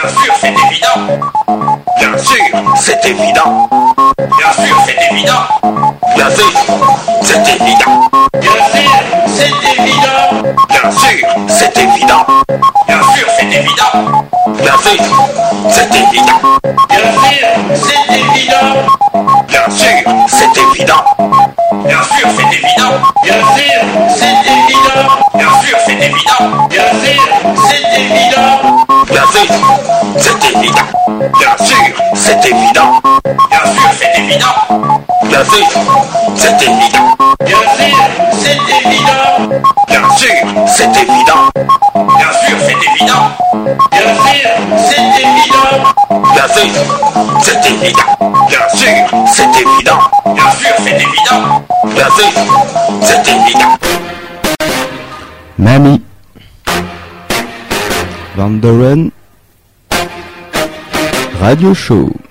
Bien sûr, c'est évident. Bien sûr, c'est évident. Bien sûr, c'est évident. Bien sûr, c'est évident. Bien sûr, c'est évident. Bien sûr, c'est évident. Bien sûr, c'est évident. Bien sûr, c'est évident. Bien sûr, c'est évident. Bien sûr, c'est évident. Bien sûr, c'est évident. Bien sûr, c'est évident. Bien sûr, c'est évident. C'est évident. Bien sûr, c'est évident. Bien sûr, c'est évident. Bien sûr, c'est évident. Bien sûr, c'est évident. Bien sûr, c'est évident. Bien sûr, c'est évident. Bien sûr, c'est évident. Bien sûr, c'est évident. Bien sûr, c'est évident. Bien sûr, c'est évident. Bien sûr, c'est évident. Mamie. Van Doren. Radio Show.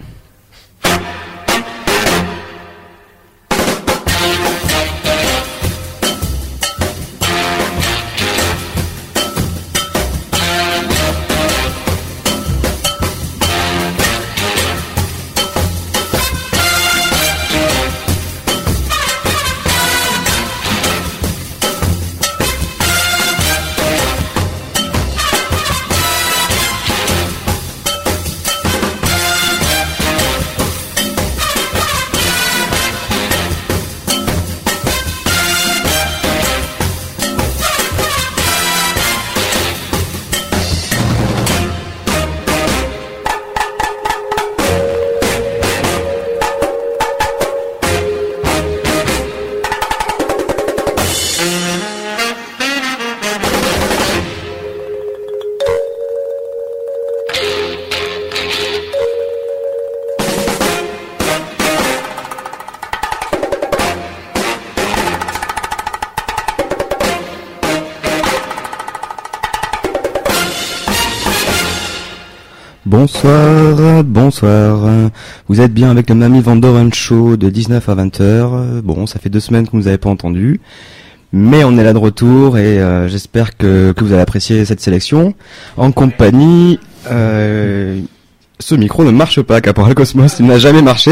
Vous êtes bien avec le Mamie Van Doren Show de 19 à 20h. Bon, ça fait deux semaines que vous n'avez pas entendu. Mais on est là de retour et euh, j'espère que, que vous allez apprécier cette sélection. En compagnie, euh, ce micro ne marche pas, Caporal Cosmos, il n'a jamais marché.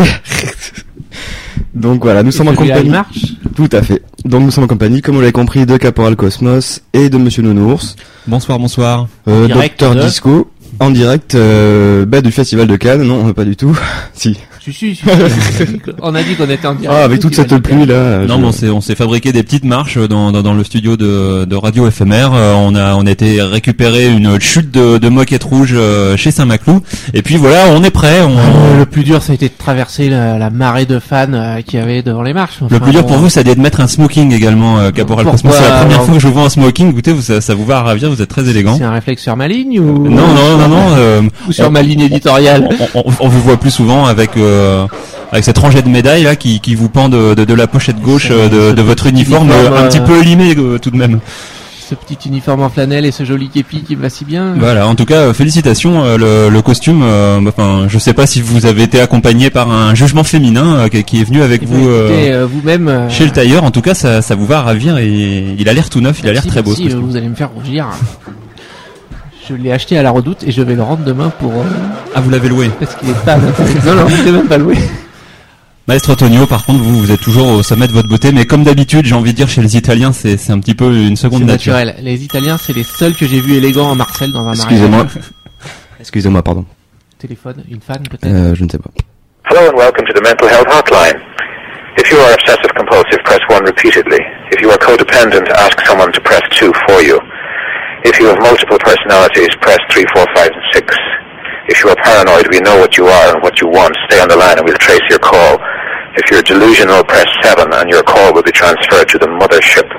Donc voilà, nous sommes en compagnie. il marche Tout à fait. Donc nous sommes en compagnie, comme vous l'avez compris, de Caporal Cosmos et de Monsieur Nounours. Bonsoir, bonsoir. Euh, Docteur de- Disco, en direct euh, bah, du Festival de Cannes, non, pas du tout. si. Si, si, si, si. On a dit qu'on était en direct. Ah, avec toute cette pluie là. Non, je- mais on s'est on s'est fabriqué des petites marches dans, dans, dans le studio de, de radio éphémère. Euh, on a on a été récupérer une chute de, de moquette rouge euh, chez Saint-Maclou. Et puis voilà, on est prêt. On... Euh, le plus dur, ça a été de traverser la, la marée de fans euh, qu'il y avait devant les marches. Le plus dur pour vous, ça doit être de mettre un smoking également, euh, Caporal. C'est la première fois que je vous vois en smoking. Écoutez, vous, ça, ça vous va à ravir, vous êtes très élégant. C'est un réflexe sur ma ligne ou Non, non, non, non. euh, ou sur on- ma ligne éditoriale on, on- on vous voit plus souvent avec euh, avec cette rangée de médailles là qui, qui vous pend de, de, de la pochette gauche euh, de, de votre uniforme uniforme, euh, un euh, petit peu élimé euh, tout de même. Ce petit uniforme en flanelle et ce joli képi qui va si bien. Voilà, en tout cas, euh, félicitations. euh, le, le costume, euh, enfin, je sais pas si vous avez été accompagné par un jugement féminin euh, qui, est venu avec Eh ben, vous euh, euh, vous-même. euh, chez le tailleur. En tout cas, ça, ça vous va ravir et il a l'air tout neuf, il a l'air très beau. ce merci, euh, costume. vous allez me faire rougir. Je l'ai acheté à la redoute et je vais le rendre demain pour euh, Ah, vous l'avez loué. parce qu'il est pas. non non, il est même pas loué. Maestro Tonio, par contre, vous, vous êtes toujours au sommet de votre beauté, mais comme d'habitude, j'ai envie de dire chez les Italiens, c'est c'est un petit peu une C'est seconde nature. naturel. Les Italiens, c'est les seuls que j'ai vus élégants en Marcel dans un mariage. Excusez-moi. Excusez-moi, pardon. Téléphone, une fan peut-être. Euh, je ne sais pas. Hello and welcome to the Mental Health Hotline. If you are obsessive compulsive, press 1 repeatedly. If you are codependent, ask someone to press 2 for you. If you have multiple personalities, press 3, 4, 5, and 6. If you are paranoid, we know what you are and what you want. Stay on the line and we'll trace your call. If you're delusional, press 7 and your call will be transferred to the mothership.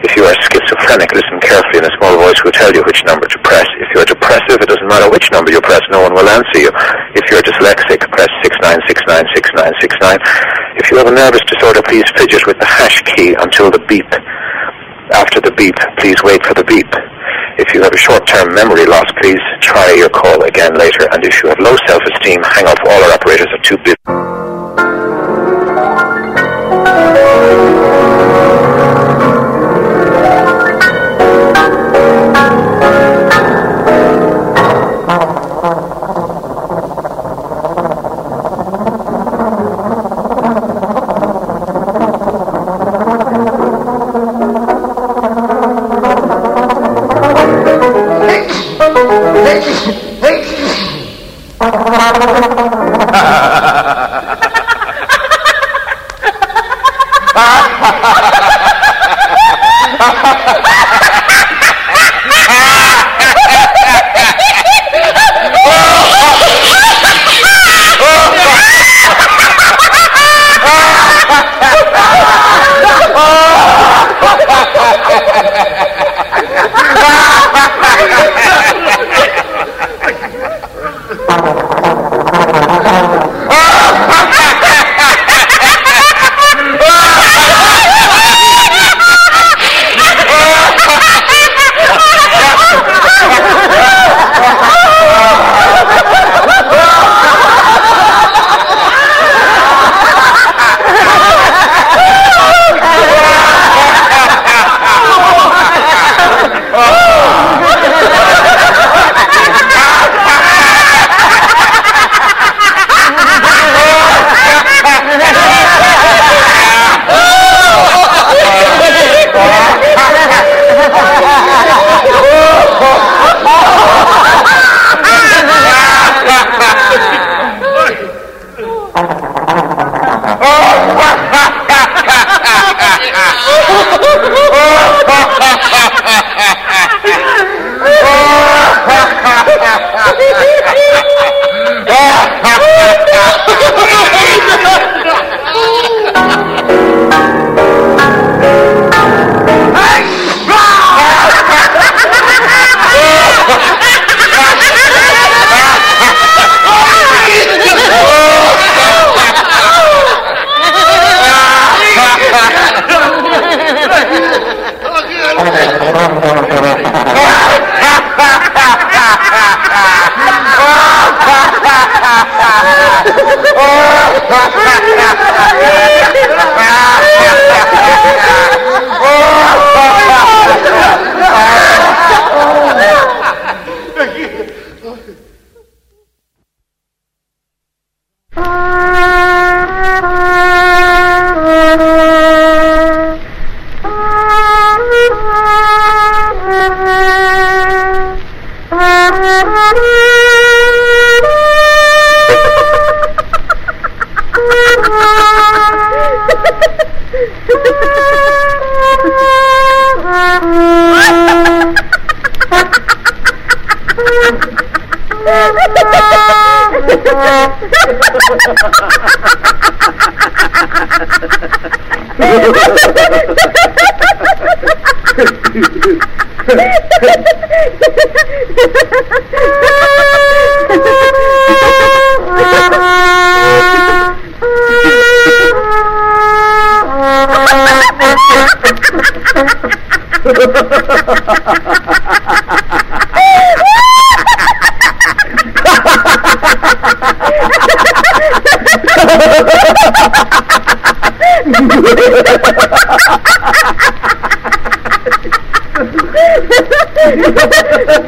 If you are schizophrenic, listen carefully and a small voice will tell you which number to press. If you are depressive, it doesn't matter which number you press, no one will answer you. If you're dyslexic, press 69696969. If you have a nervous disorder, please fidget with the hash key until the beep. After the beep, please wait for the beep. If you have a short-term memory loss, please try your call again later. And if you have low self-esteem, hang up. All our operators are too busy.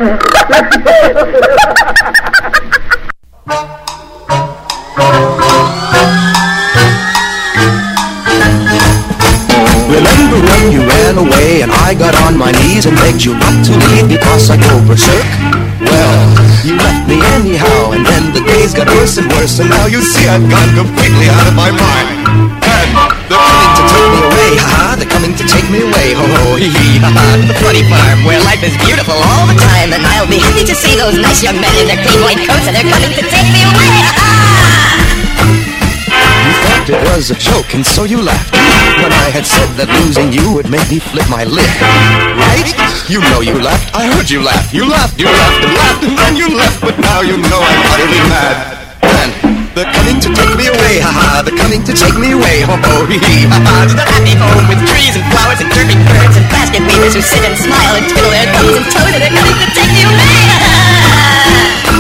Remember when you ran away and I got on my knees and begged you not to leave because I go berserk? Well, you left me anyhow and then the days got worse and worse and now you see I've gone completely out of my mind. Away, ho ho hee hee, haha, to the funny farm where life is beautiful all the time. And I'll be happy to see those nice young men in their clean white coats and they're coming to take me away! You thought it was a joke and so you laughed. When I had said that losing you would make me flip my lid Right? You know you laughed, I heard you laugh. You laughed, you laughed and laughed and then you left. But now you know I'm utterly mad they're coming to take me away, haha They're coming to take me away, ho ho hee hee haha To the happy home with trees and flowers and chirping birds And basket weavers who sit and smile and twiddle their thumbs and toes And they're coming to take me away, haha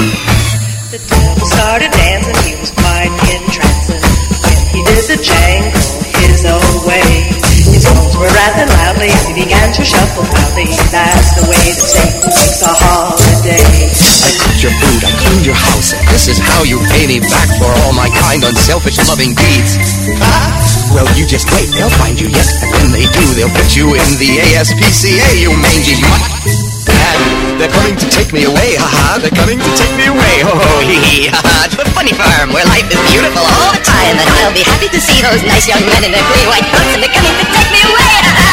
The devil started dancing, he was quite entrancing. When he did the jangle his own way. His bones were rattling loudly as he began to shuffle proudly. That's the way that Satan takes a holiday. Your food, I cleaned your house, and this is how you pay me back for all my kind, unselfish, loving deeds. Ah, well, you just wait, they'll find you, yes, and when they do, they'll put you in the ASPCA, you mangy mutt. And they're coming to take me away, haha, ha, they're coming to take me away. Ho ho hee hee ha ha to a funny farm where life is beautiful all the time. And I'll be happy to see those nice young men in their clean white coats and they're coming to take me away. Ha ha ha ha.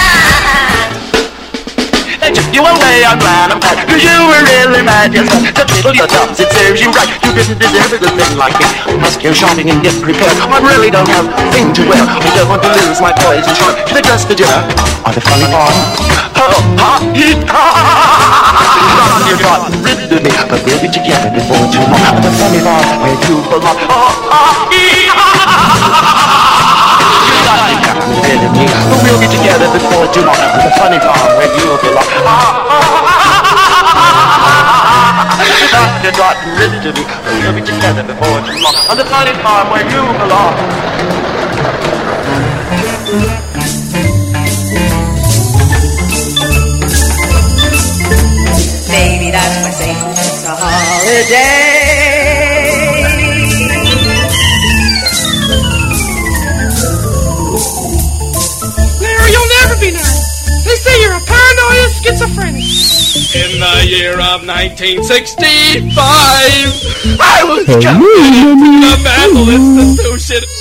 They took you away on random path Cause you were really mad, yes To twiddle your thumbs, it serves you right You didn't deserve a good thing like me must go shopping and get prepared I really don't have a thing to wear I don't want to lose my poise and charm Should I dress for dinner on the funny farm? Oh, ha, ha, ha, ha, ha You're not rid of me But we'll be together before too long On the funny farm where you belong Oh, ha, hee, ha, ha, ha, ha You're not rid of me But we'll be together before funny farm where you belong You're not rid of me we'll be together before too long On the funny farm where you belong Baby, that's why Satan's a holiday. Year of 1965, I was committed to the mental institution.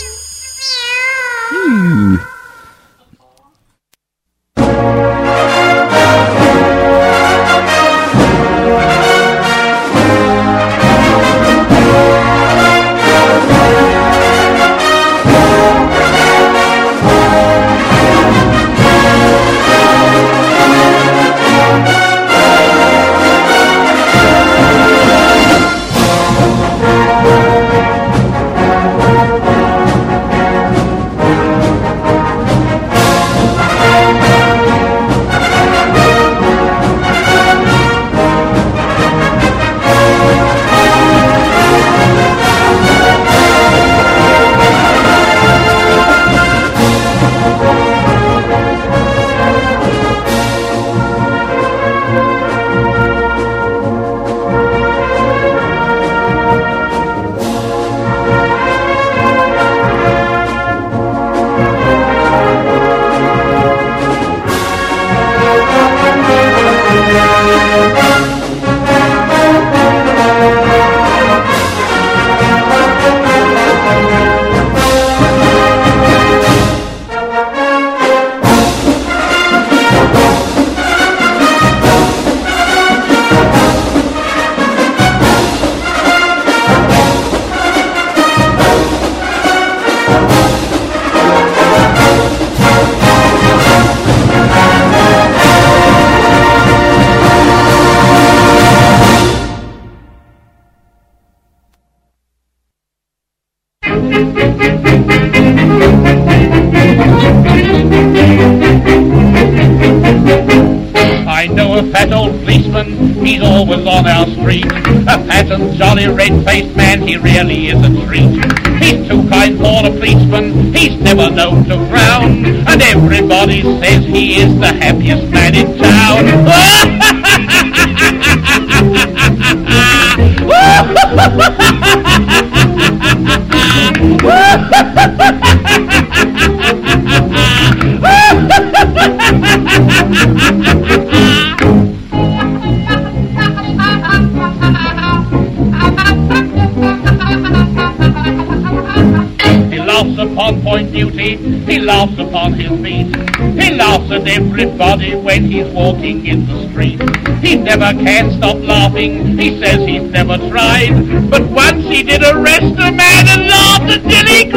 Everybody when he's walking in the street. He never can stop laughing, he says he's never tried. But once he did arrest a man and laughed until he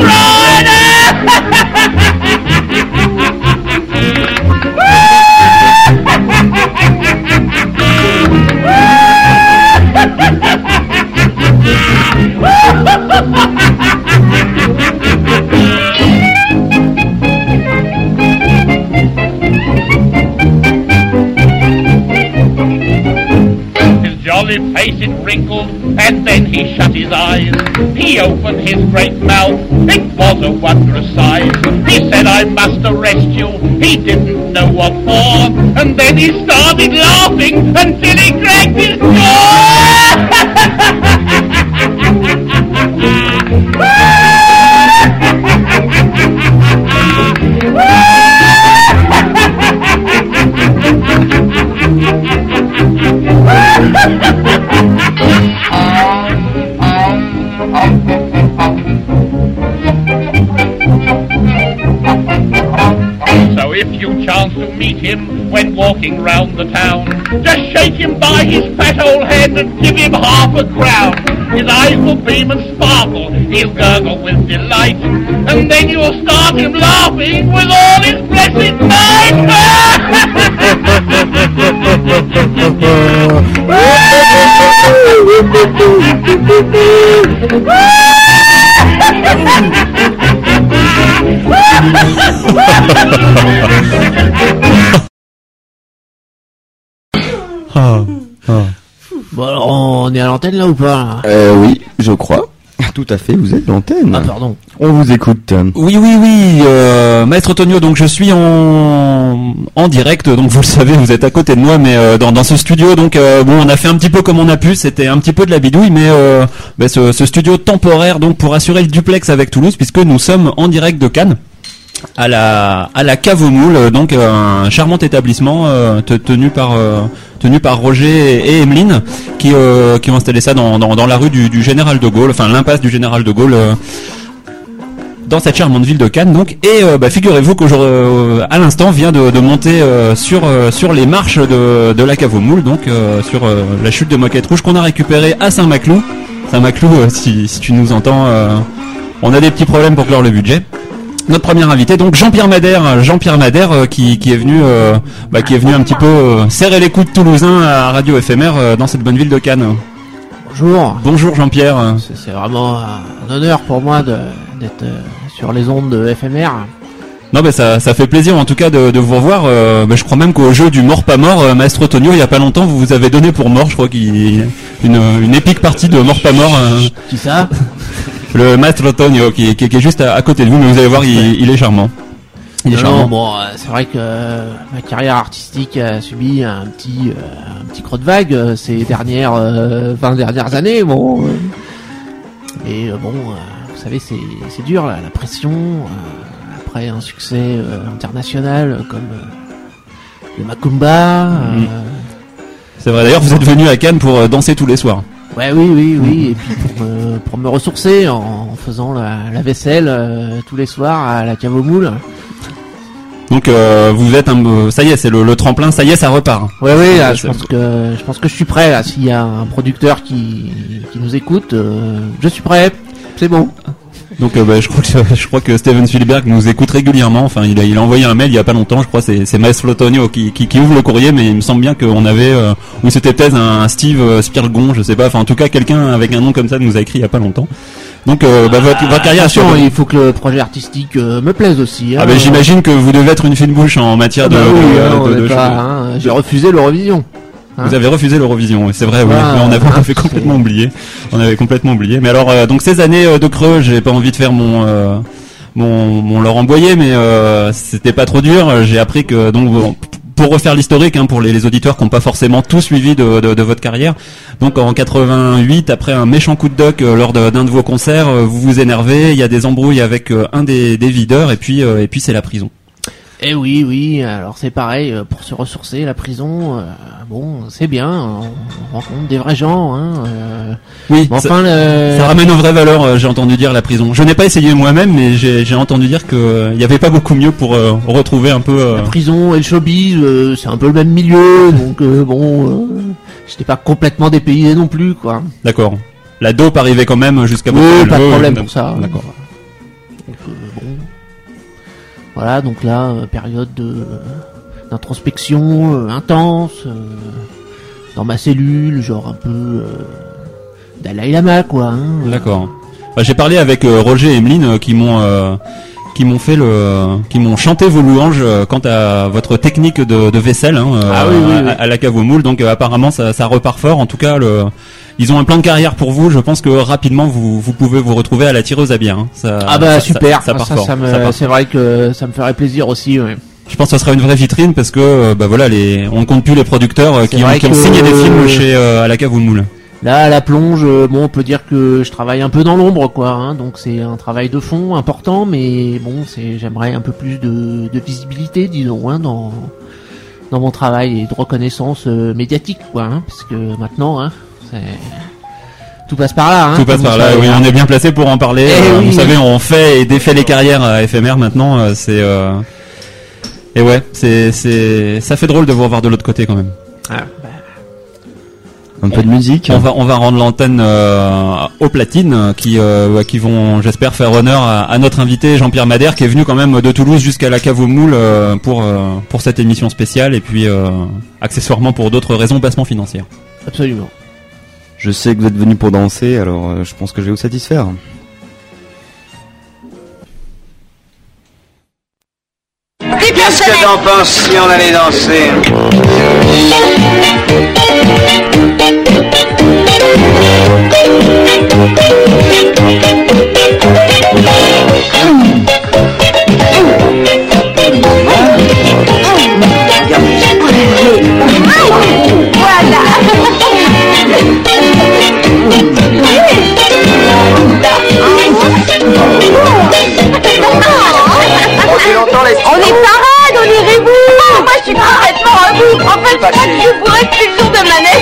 His eyes. He opened his great mouth, it was a wondrous size. He said, I must arrest you, he didn't know what for. And then he started laughing until he cracked his jaw. Him when walking round the town. Just shake him by his fat old head and give him half a crown. His eyes will beam and sparkle, he'll gurgle with delight. And then you'll start him laughing with all his blessed Bon, alors, on est à l'antenne là ou pas? Euh, oui, je crois. Tout à fait, vous êtes l'antenne. Ah, pardon. On vous écoute. Oui, oui, oui, euh, Maître Tonio, donc je suis en, en direct, donc vous le savez, vous êtes à côté de moi, mais euh, dans, dans ce studio, donc euh, bon, on a fait un petit peu comme on a pu, c'était un petit peu de la bidouille, mais euh, bah, ce, ce studio temporaire, donc pour assurer le duplex avec Toulouse, puisque nous sommes en direct de Cannes. À la à la cave aux moules, euh, donc euh, un charmant établissement euh, te- tenu par Roger et Emeline qui ont installé ça dans, la rue du, Général de Gaulle, enfin l'impasse du Général de Gaulle dans cette charmante ville de Cannes donc. Et bah, figurez-vous qu'aujourd'hui à l'instant vient de, monter sur sur les marches de, la cave aux moules donc sur la chute de Moquette Rouge qu'on a récupéré à Saint-Maclou. Saint-Maclou si, tu nous entends on a des petits problèmes pour clore le budget notre premier invité, donc Jean-Pierre Madère, Jean-Pierre Madère euh, qui, qui est venu, euh, bah, qui est venu un petit peu euh, serrer les coups de Toulousain à Radio FMR euh, dans cette bonne ville de Cannes. Bonjour. Bonjour Jean-Pierre. C'est vraiment un honneur pour moi d'être euh, sur les ondes de FMR. Non, mais ça, ça fait plaisir en tout cas de, de vous revoir. Euh, bah, je crois même qu'au jeu du mort pas mort, euh, Maestro Tonio, il y a pas longtemps, vous vous avez donné pour mort, je crois qu'il une, une épique partie de mort pas mort. euh, Qui ça? Le Maestro Tonio qui, qui, qui est juste à, à côté de vous, mais vous allez voir, il, il est charmant. Il est Non, charmant. bon, euh, c'est vrai que euh, ma carrière artistique a subi un petit, euh, un petit creux de vague ces dernières euh, 20 dernières années. Bon, et euh, bon, vous savez, c'est c'est dur là, la pression après un succès international comme le Macumba. euh, Mm. C'est vrai. D'ailleurs, vous êtes venu à Cannes pour danser tous les soirs. Ouais, oui, oui, oui. Et puis pour me, pour me ressourcer en, en faisant la, la vaisselle euh, tous les soirs à la cave aux moules. Donc euh, vous êtes un, euh, ça y est, c'est le, le tremplin, ça y est, ça repart. Ouais, oui, là, je pense que je pense que je suis prêt. Là, s'il y a un producteur qui qui nous écoute, euh, je suis prêt. C'est bon. Donc euh, bah, je crois que je crois que Steven Spielberg nous écoute régulièrement. Enfin, il a, il a envoyé un mail il y a pas longtemps. Je crois que c'est c'est Maestro Tonio qui, qui, qui ouvre le courrier, mais il me semble bien qu'on avait euh, ou c'était peut-être un Steve euh, Spirgon, je sais pas. Enfin, en tout cas, quelqu'un avec un nom comme ça nous a écrit il y a pas longtemps. Donc euh, bah, votre, votre carrière. Sur- il faut que le projet artistique euh, me plaise aussi. Ah hein. bah, j'imagine que vous devez être une fine bouche en matière de. Ah bah oui, de- hein, de- de- hein, J'ai refusé l'Eurovision. Hein. Vous avez refusé l'Eurovision, oui, c'est vrai, oui. Ah, Mais on avait, on avait complètement oublié. On avait complètement oublié. Mais alors, euh, donc ces années euh, de creux, j'ai pas envie de faire mon euh, mon, mon Laurent Boyer, mais euh, c'était pas trop dur. J'ai appris que donc pour refaire l'historique, hein, pour les, les auditeurs qui n'ont pas forcément tout suivi de, de, de votre carrière. Donc en 88, après un méchant coup de doc euh, lors d'un de, vos concerts, euh, vous vous énervez, il y a des embrouilles avec euh, un des, des videurs, et puis euh, et puis c'est la prison. Eh oui, oui. Alors c'est pareil euh, pour se ressourcer. La prison, euh, bon, c'est bien. On rencontre des vrais gens. Hein, euh, Oui, ça- enfin, le- Ça ramène aux vraies valeurs, j'ai entendu dire la prison. Je n'ai pas essayé moi-même, mais j'ai entendu dire que euh, il n'y avait pas beaucoup mieux pour euh, retrouver un peu. La prison et le showbiz, c'est un peu le même milieu, donc bon, j'étais pas complètement dépaysé non plus, quoi. D'accord. La dope arrivait quand même jusqu'à. Oui, pas de problème pour ça. D'accord. Euh. Voilà, donc là, euh, période de d'introspection euh, intense, euh, dans ma cellule, genre un peu euh, Dalai Lama, quoi. hein. D'accord. Bah, j'ai parlé avec euh, Roger et Emeline euh, qui m'ont euh, qui m'ont fait le qui m'ont chanté vos louanges euh, quant à votre technique de, de vaisselle hein, euh, Ah oui, oui, oui. À, à la cave aux moules. Donc euh, apparemment ça, ça repart fort. En tout cas, le, ils ont un plan de carrière pour vous. Je pense que rapidement vous, vous pouvez vous retrouver à la tireuse à bière. hein. Ça- Ah bah ça- super, Ça, ça c'est vrai que ça me ferait plaisir aussi. ouais. Je pense que ça sera une vraie vitrine parce que euh, bah voilà les on ne compte plus les producteurs euh, qui, ont, qui ont signé des films chez euh, à la cave aux moules. Là, à la plonge, bon, on peut dire que je travaille un peu dans l'ombre, quoi. hein, donc c'est un travail de fond important, mais bon, c'est j'aimerais un peu plus de, de visibilité, disons, hein, dans dans mon travail et de reconnaissance euh, médiatique, quoi. hein, parce que maintenant, hein, tout passe par là. Hein, Tout passe par là. Oui, on est bien placé pour en parler. Eh Euh, oui. Vous savez, on fait et défait les carrières à éphémère maintenant. euh, C'est euh, Et ouais, c'est, c'est, ça fait drôle de vous revoir de l'autre côté quand même. Ah, bah, Un peu de musique. On va, on va rendre l'antenne euh, aux platines euh, qui, euh, qui vont, j'espère, faire honneur à, à notre invité Jean-Pierre Madère qui est venu quand même de Toulouse jusqu'à la cave aux moules euh, pour, euh, pour cette émission spéciale et puis euh, accessoirement pour d'autres raisons, placement financières. absolument. Je sais que vous êtes venu pour danser, alors euh, je pense que je vais vous satisfaire. Qu'est-ce que t'en penses si on allait danser On est parade, on est rébou Moi je suis complètement rebout En fait, je bourrée depuis le jour de ma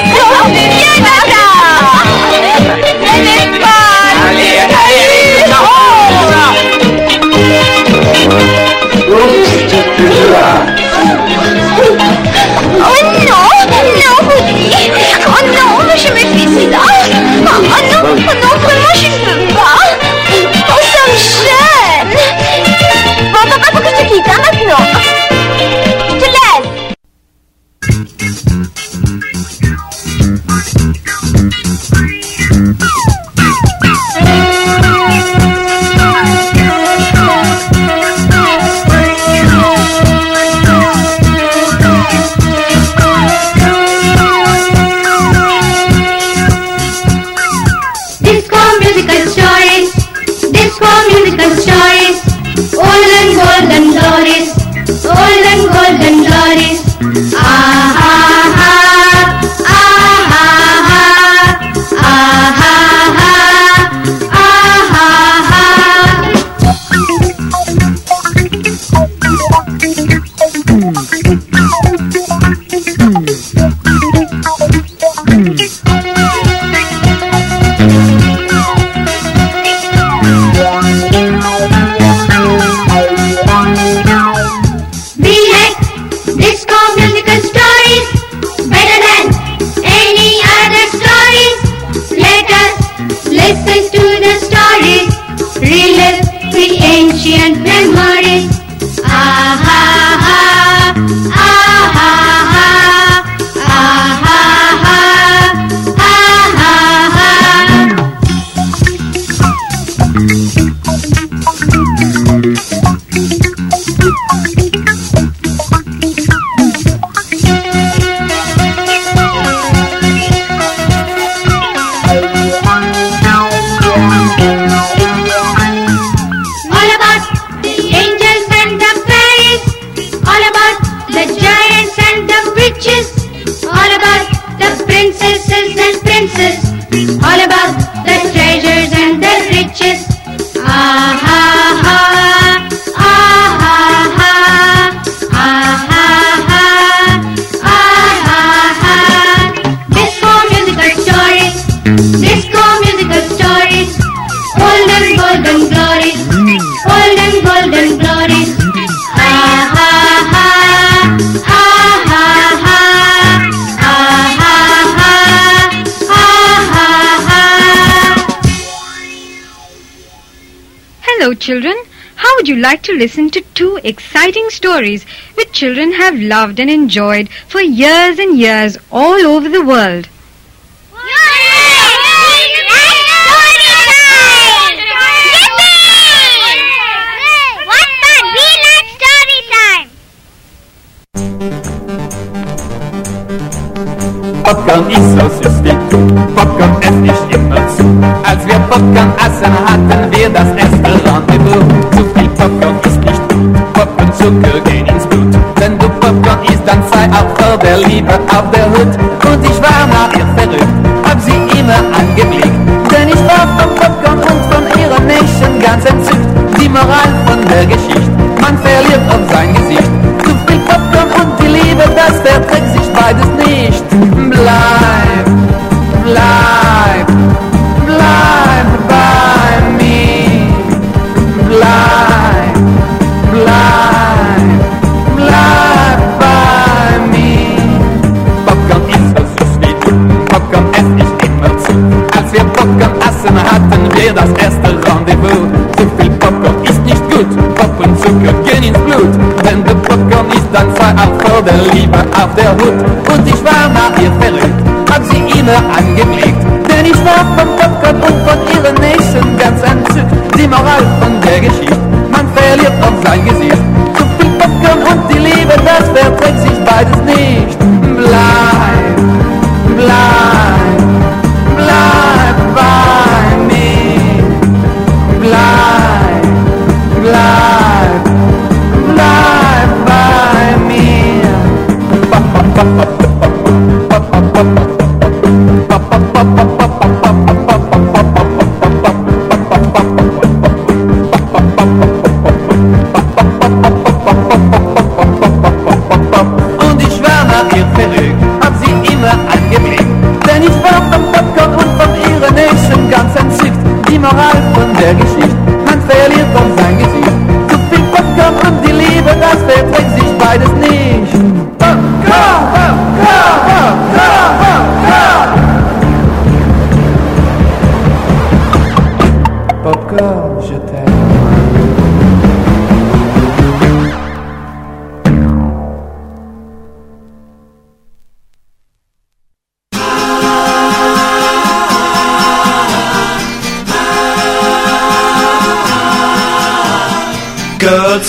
like to listen to two exciting stories which children have loved and enjoyed for years and years all over the world? Popcorn ist so süßlich, Popcorn ich immer zu. Als wir Popcorn hatten wir das. Zu Zucker gehen ins Blut. Wenn du Popcorn isst, dann sei auch vor der Liebe auf der Hut. Und ich war nach ihr verrückt, hab sie immer angeblickt. Denn ich war vom Popcorn und von ihren Nächten ganz entzückt. Die Moral von der Geschichte, man verliert auf frei auch vor der Liebe auf der Hut. Und ich war nach ihr verrückt, hab sie immer angeblickt. Denn ich war vom Popcorn und von ihren Nächsten ganz entzückt. Die Moral von der Geschichte, man verliert auf sein Gesicht.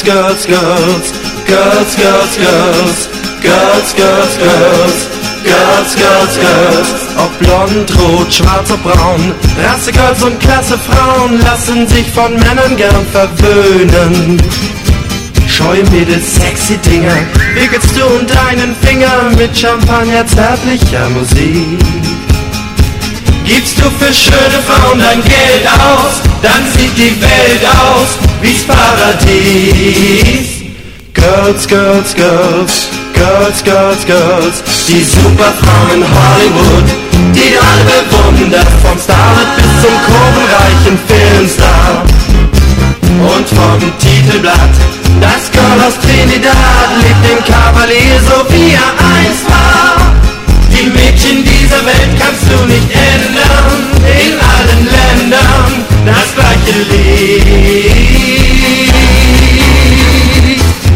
Girls, girls, girls, girls, girls, girls, girls, girls, girls, girls, girls, girls. Ob blond, rot, schwarz oder braun, Rasse Girls und Klasse Frauen lassen sich von Männern gern verwöhnen. Scheu Mädels, sexy Dinger, wickelst du und deinen Finger mit Champagner zärtlicher Musik. Gibst du für schöne Frauen dein Geld aus, dann sieht die Welt aus wie's Paradies. Girls, Girls, Girls, Girls, Girls, Girls, die Superfrauen in Hollywood, die alle bewundert, vom Starlet bis zum kurvenreichen Filmstar. Und vom Titelblatt, das Girl aus Trinidad liebt den Kavalier so wie er einst war. Die Mädchen dieser Welt kannst du nicht ändern, Lied.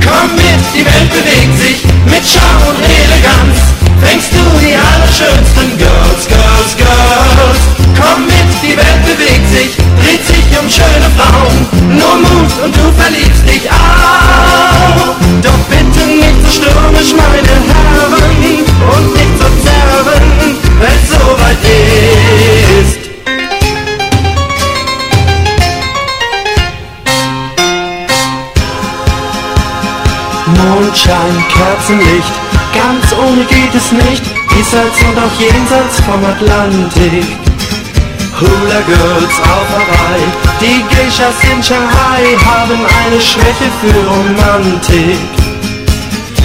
Komm mit, die Welt bewegt sich mit Charme und Eleganz. Fängst du die allerschönsten Girls, Girls, Girls. Komm mit, die Welt bewegt sich, dreht sich um schöne Frauen. Nur Mut und du verliebst dich auch. Doch bitte nicht so stürmisch, meine Mondschein, Kerzenlicht, ganz ohne geht es nicht, diesseits und auch jenseits vom Atlantik. Hula Girls auf Hawaii, die Geishas in Shanghai haben eine Schwäche für Romantik.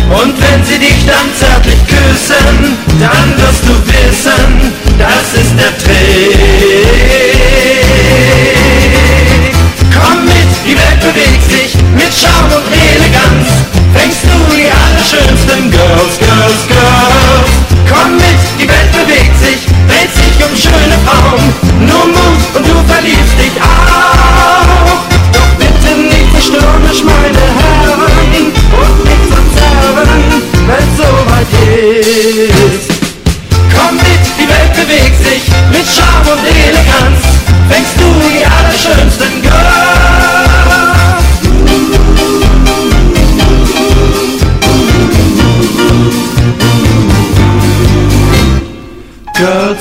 Und wenn sie dich dann zärtlich küssen, dann wirst du wissen, das ist der Trick. Komm mit, die Welt bewegt sich mit Charme und Eleganz. Fängst du die allerschönsten Girls, Girls, Girls. Komm mit, die Welt bewegt sich, dreht sich um schöne Frauen. Nur Mut und du verliebst dich auch. Doch bitte nicht stürmisch, meine Herren, und nicht so zerren, wenn's soweit ist. Komm mit, die Welt bewegt sich mit Charme und Eleganz. Fängst du die allerschönsten Girls.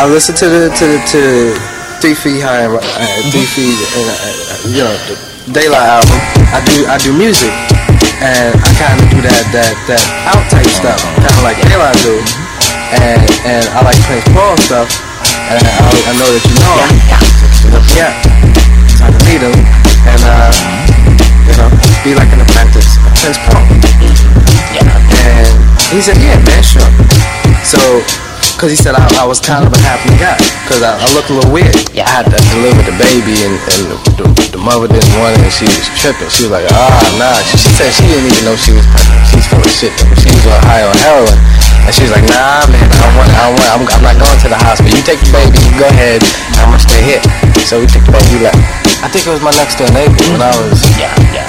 I listened to the to the to Three Feet High and uh, Three Feet and uh, you know the Daylight album. I do I do music and I kind of do that that that out type stuff, kind of like Daylight do, and and I like Prince Paul stuff, and I, I know that you know him. Yeah, I can meet him and uh, you know be like an apprentice Prince Paul. And he said, yeah, man, sure. So, because he said I, I was kind of a happy guy, because I, I look a little weird. Yeah. I had to deliver the baby, and, and the, the, the mother didn't want it, and she was tripping. She was like, ah, nah. She, she said she didn't even know she was pregnant. She's full of shit. Though. She was on high on heroin. And she was like, nah, man, I don't want, I don't want, I'm, I'm not going to the hospital. You take the baby, you go ahead, I'm gonna stay here. So we took the baby, left. I think it was my next door neighbor when I was, Yeah, yeah.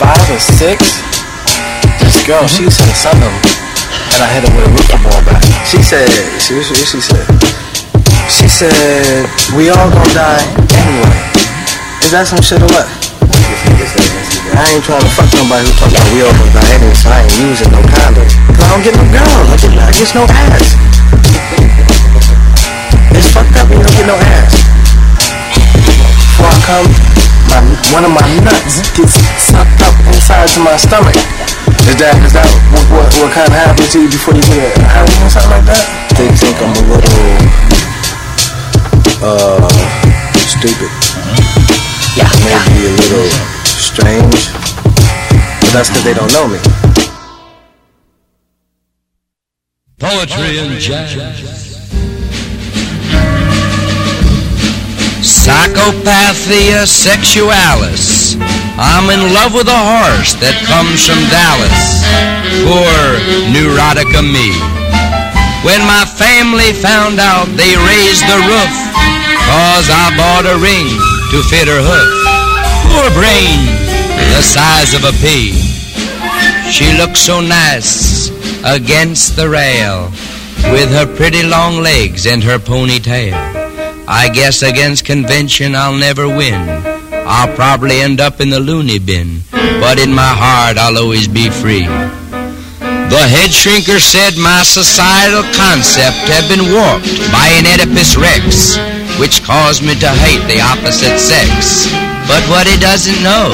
five or six. This girl, she was hitting something, and I hit her with a rookie ball back. She said, she, she, she said, she said, we all gonna die anyway. Is that some shit or what? I ain't trying to fuck nobody who talk about we all gonna die anyway, so I ain't using no condom. Cause I don't get no girl, I get, I get no ass. It's fucked up, you don't get no ass. Before I come, my, one of my nuts gets sucked up inside to my stomach. Is that, is that what, what, what kind of happens to you before you get a hernia or something like that? They think I'm a little, uh, stupid. Yeah. Maybe a little strange. But that's because they don't know me. Poetry and jazz. Psychopathia sexualis. I'm in love with a horse that comes from Dallas. Poor neurotica me. When my family found out, they raised the roof. Cause I bought a ring to fit her hoof. Poor brain, the size of a pea. She looks so nice against the rail with her pretty long legs and her ponytail. I guess against convention I'll never win. I'll probably end up in the loony bin, but in my heart I'll always be free. The head shrinker said my societal concept had been warped by an Oedipus Rex, which caused me to hate the opposite sex. But what he doesn't know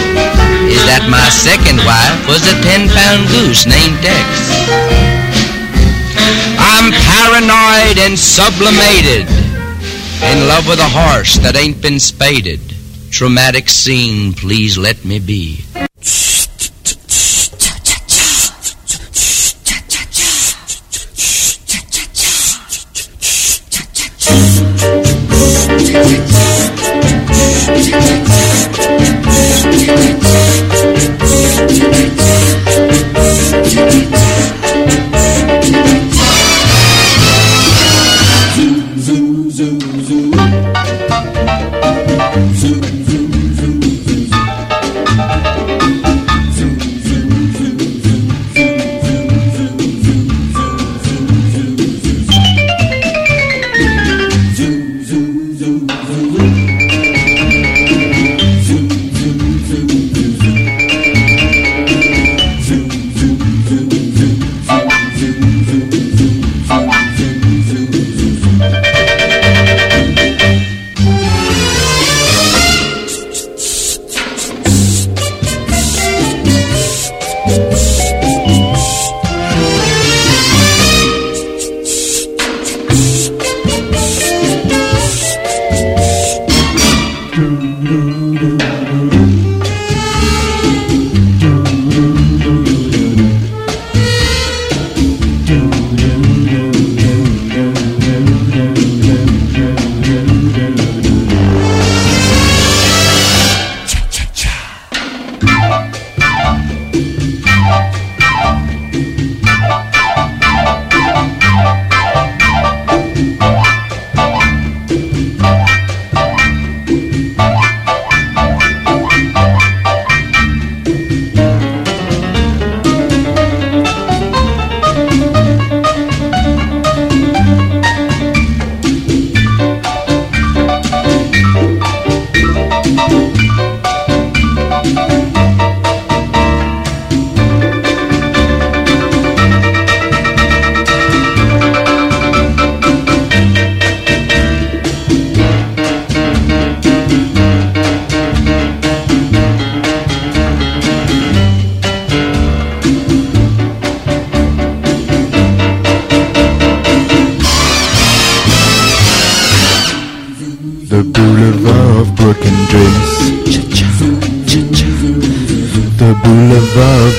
is that my second wife was a 10 pound goose named Dex. I'm paranoid and sublimated, in love with a horse that ain't been spaded. Traumatic scene, please let me be.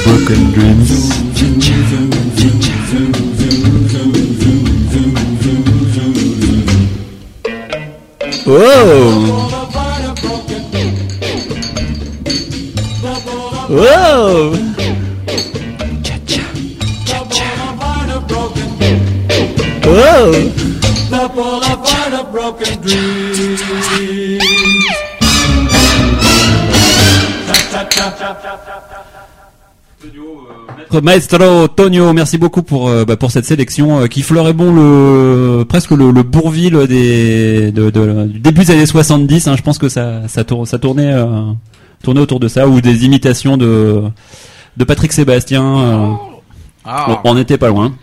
Broken dreams. Maestro Tonio, merci beaucoup pour euh, bah, pour cette sélection euh, qui fleurait bon le presque le, le Bourville des de, de- du début des années 70. hein. je pense que ça ça, tour- ça tournait euh, tournait autour de ça ou des imitations de de Patrick Sébastien. Ah. on n'était pas loin.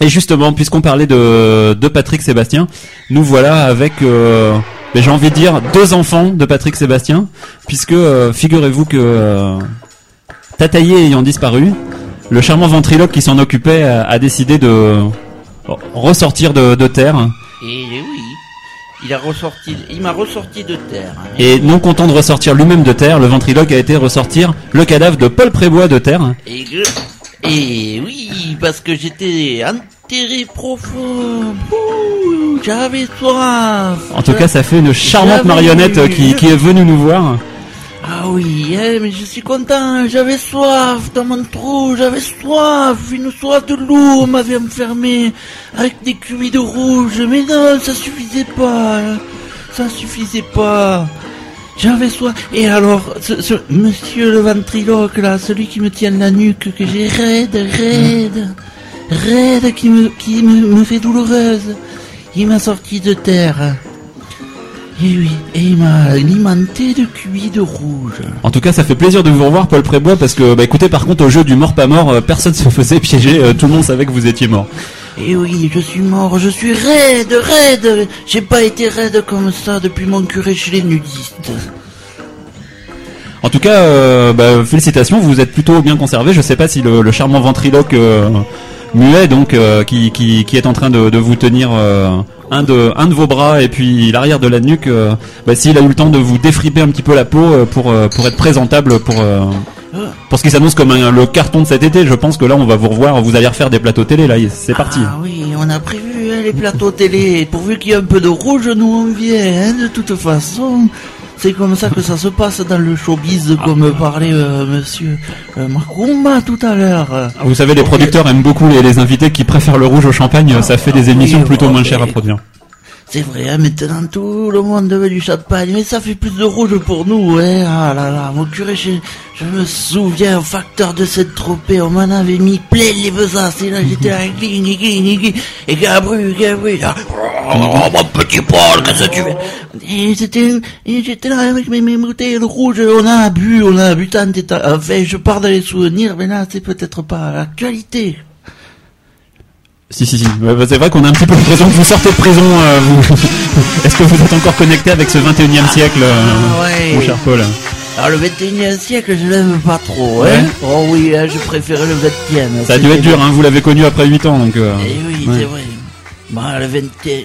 Et justement, puisqu'on parlait de, de Patrick Sébastien, nous voilà avec, j'ai envie de dire, deux enfants de Patrick Sébastien, puisque figurez-vous que Tataillé ayant disparu, le charmant ventriloque qui s'en occupait a, a décidé de ressortir de, de terre. Et oui, il a ressorti, il m'a ressorti de terre. hein. Et non content de ressortir lui-même de terre, le ventriloque a été ressortir le cadavre de Paul Prébois de terre. Et, que- et oui, parce que j'étais enterré profond. J'avais soif. En tout cas, ça fait une charmante marionnette qui, qui est venue nous voir. Ah oui, eh, mais je suis content, j'avais soif dans mon trou, j'avais soif, une soif de on m'avait enfermé avec des cuits de rouge, mais non, ça suffisait pas, ça suffisait pas. J'avais soif. Et alors, ce, ce monsieur le ventriloque là, celui qui me tient la nuque, que j'ai raide, raide, raide, qui me, qui me, me fait douloureuse, il m'a sorti de terre. Et oui, et il m'a alimenté de cuits de rouge. En tout cas, ça fait plaisir de vous revoir, Paul Prébois, parce que, bah, écoutez, par contre, au jeu du mort pas mort, euh, personne se faisait piéger, euh, tout le monde savait que vous étiez mort. Et oui, je suis mort, je suis raide, raide. J'ai pas été raide comme ça depuis mon curé chez les nudistes. En tout cas, euh, bah, félicitations, vous êtes plutôt bien conservé. Je sais pas si le, le charmant ventriloque muet, donc, qui, qui, qui est en train de, de vous tenir un de vos bras et puis l'arrière de la nuque, euh, bah, s'il a eu le temps de vous défriper un petit peu la peau euh, pour euh, pour être présentable pour pour ce qui s'annonce comme le carton de cet été. Je pense que là, on va vous revoir. Vous allez refaire des plateaux télé. Là, c'est parti. Ah oui, on a prévu hein, les plateaux télé. Pourvu qu'il y ait un peu de rouge, nous on vient. hein, de toute façon, c'est comme ça que ça se passe dans le showbiz, comme parlait euh, Monsieur euh, Macumba tout à l'heure. Vous savez, les producteurs aiment beaucoup les, les invités qui préfèrent le rouge au champagne. Ça fait des émissions plutôt moins chères à produire. C'est vrai, hein, maintenant tout le monde veut du champagne, mais ça fait plus de rouge pour nous, hein. Ah là là, mon curé, je, je me souviens au facteur de cette tropée, on m'en avait mis plein les besaces, et là j'étais là, et Gabru, Gabru, là, oh, mon petit Paul, qu'est-ce que tu fais Et c'était, et j'étais là avec mes, mes bouteilles de rouge, on a bu, on a bu tant et tant, enfin, je pars dans les souvenirs, mais là, c'est peut-être pas l'actualité. Si, si, si. Ouais, bah, c'est vrai qu'on a un petit peu l'impression que vous sortez de prison. euh, vous. Est-ce que vous êtes encore connecté avec ce 21 e siècle, euh, Ah, ouais. mon cher Paul Alors le 21e siècle, je l'aime pas trop, hein. Ouais. Oh oui, hein, je préfère le 20e. Ça a dû être dur, hein, vous l'avez connu après 8 ans, donc... euh, Eh oui, ouais. c'est vrai. Bah, le 20,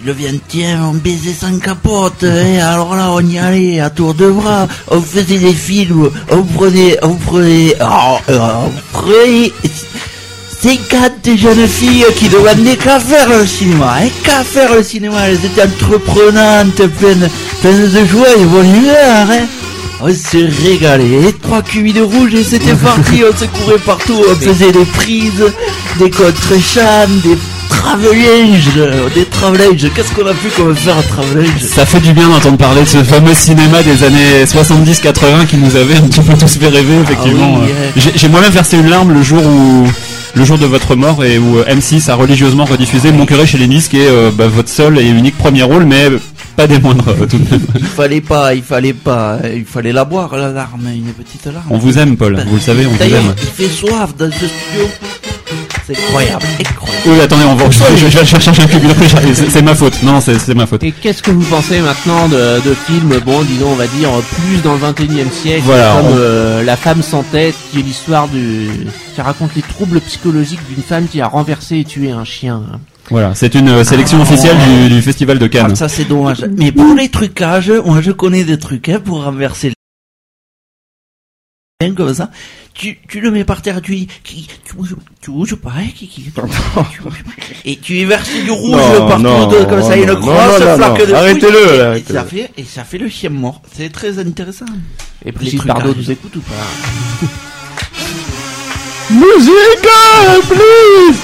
le 20e, on baisait sans capote, hein. Alors là, on y allait à tour de bras. On faisait des films, on prenait, on prenait, oh, euh, on prenait 50 jeunes filles qui demandaient qu'à faire le cinéma, hein. Qu'à faire le cinéma. Elles étaient entreprenantes, pleines, pleines de joie et bonne humeur, hein. On s'est régalé, trois cuits de rouge et c'était parti, on se courait partout, on faisait des prises, des contre-champs, des travelings, des travelings, qu'est-ce qu'on a pu comme faire un travelling Ça fait du bien d'entendre parler de ce fameux cinéma des années 70-80 qui nous avait un petit peu tous fait rêver, effectivement. Ah oui, Euh. J'ai j'ai moi-même versé une larme le jour où le jour de votre mort et où euh, M6 a religieusement rediffusé Mon curé chez les Nice, qui est euh, bah, votre seul et unique premier rôle, mais pas des moindres euh, tout de même. Il fallait pas, il fallait pas, il fallait la boire, la larme, une petite larme. On vous aime, Paul, vous le savez, on vous aime. il fait soif dans ce studio. C'est incroyable, incroyable. Oui, attendez, on va, je, vais- je vais chercher un j'arrive, c'est ma faute. Non, c'est ma faute. Et qu'est-ce que vous pensez maintenant de, de films, bon, disons, on va dire, plus dans le 21 e siècle, Voilà, comme on- euh, La femme sans tête, qui est l'histoire du... qui raconte les troubles psychologiques d'une femme qui a renversé et tué un chien. Voilà, c'est une euh, sélection Ah, officielle ouais. du, du festival de Cannes. Ah, ça c'est dommage. Mais pour les trucages, moi je connais des trucs hein, pour renverser le comme ça. Tu, tu le mets par terre, tu dis, qui, tu bouges, tu bouges pas, hein, et tu y verses du rouge Non, partout, non, de- comme ça, non, une non, grosse non, non, flaque non. de Arrêtez-le, là, et- arrêtez-le. Et ça fait, et ça fait le chien mort. C'est très intéressant. Et Brigitte. Bardot nous écoute ou pas Musique, please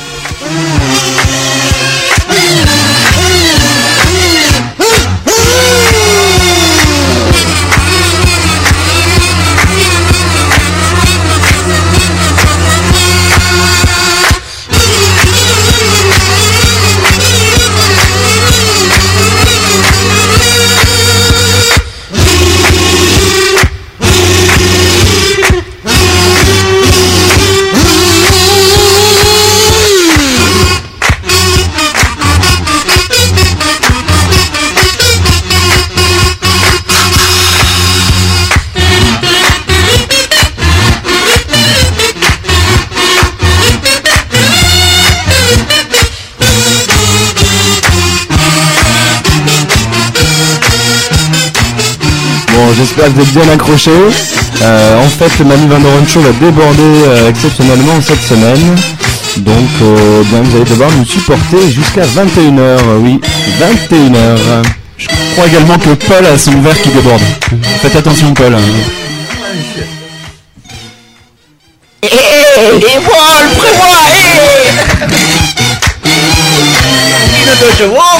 j'espère que vous êtes bien accrochés. Euh, en fait, le Manu Van Show va déborder euh, exceptionnellement cette semaine. Donc, euh, bien, vous allez devoir nous supporter jusqu'à 21h. Oui, 21h. Je crois également que Paul a son verre qui déborde. Faites attention, Paul. hein. Et moi, le prévoit,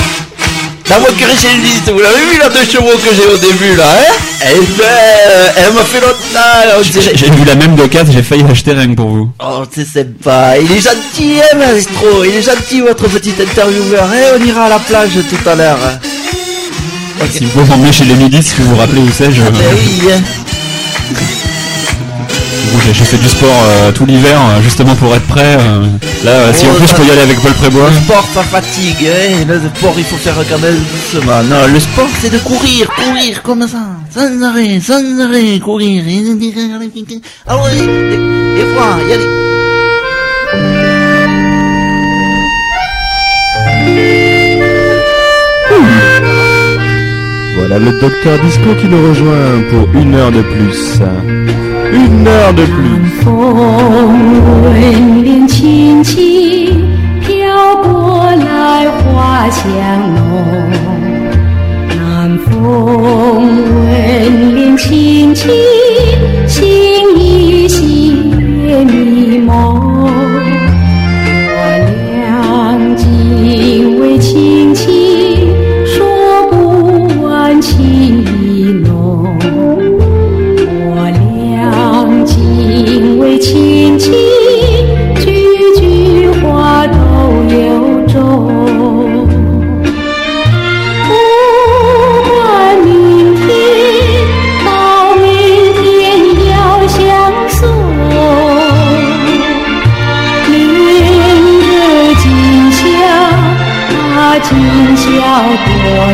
La voiture chez vous l'avez vu la deux chevaux que j'ai au début là, hein? Elle est belle, elle m'a fait l'autre là, dirait- J'ai vu la même de 4, j'ai failli l'acheter rien que pour vous. Oh, c'est sympa, il est gentil, hein, maestro, il est gentil votre petit intervieweur, hein, on ira à la plage tout à l'heure. Si vous pouvez m'emmener chez les midis, si vous vous rappelez où c'est, je... Ben oui, hein. Bon, j'ai fait du sport euh, tout l'hiver, euh, justement pour être prêt. euh. Là, si en Oh, plus je peux y aller avec Paul Prébois. Le sport, ça fatigue, hein. Le sport, il faut faire quand même doucement. Non, le sport, c'est de courir, courir comme ça. Sans arrêt, sans arrêt, courir. Ah ouais, et, et voilà, y aller. Voilà le docteur Disco qui nous rejoint pour une heure de plus. Une heure de plus. 风吻脸轻轻飘过来，花香浓。南风吻脸轻轻，心依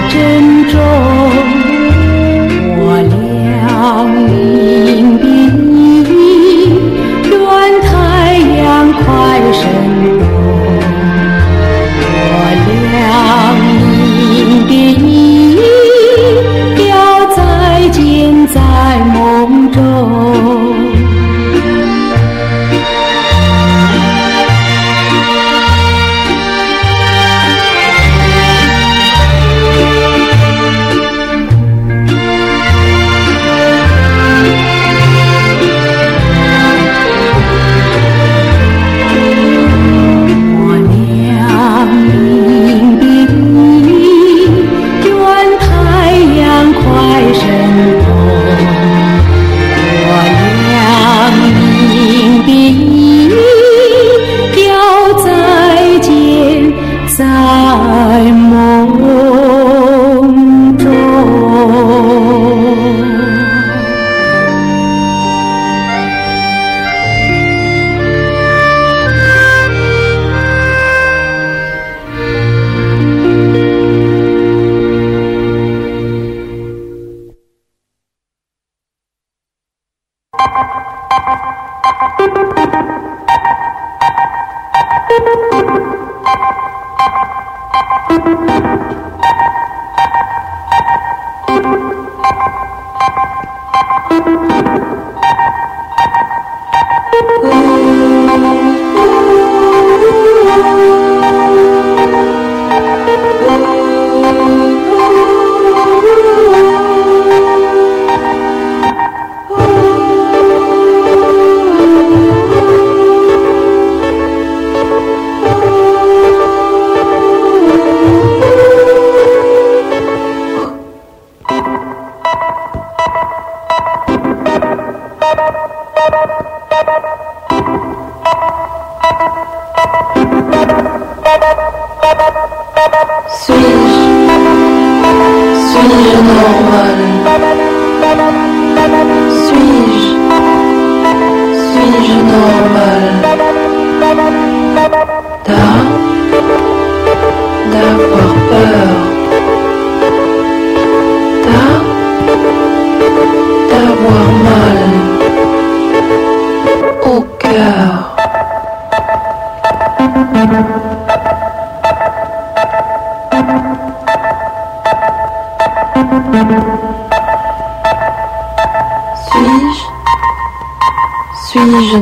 珍重。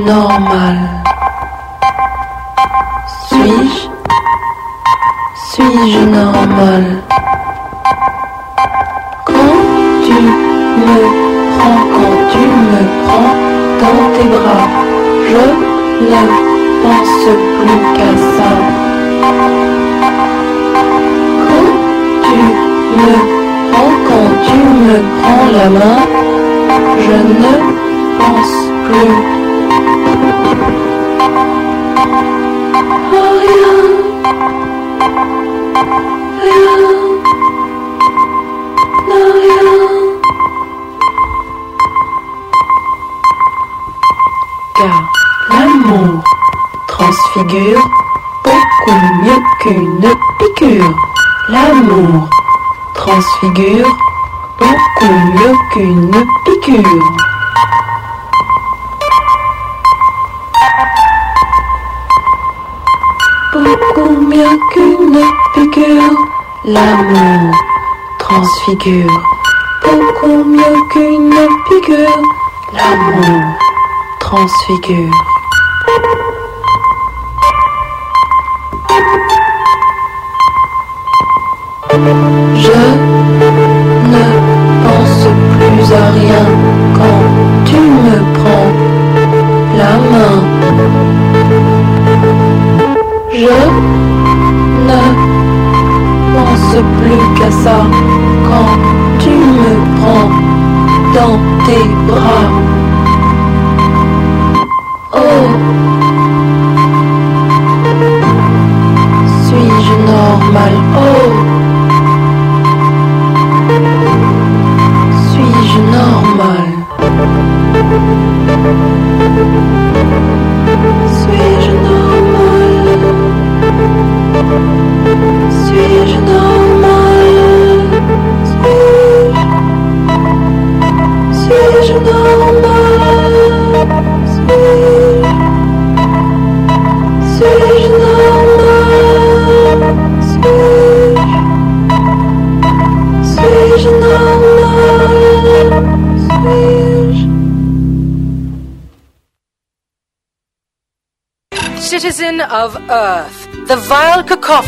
Normal. Suis-je? Suis-je normal? Quand tu me prends, quand tu me prends dans tes bras, je ne pense plus qu'à ça. Quand tu me prends, quand tu me prends la main, je ne pense plus Car l'amour transfigure beaucoup mieux qu'une piqûre. L'amour transfigure beaucoup mieux qu'une piqûre. L'amour transfigure beaucoup mieux qu'une piqûre. L'amour transfigure. Ça quand tu me prends dans tes bras.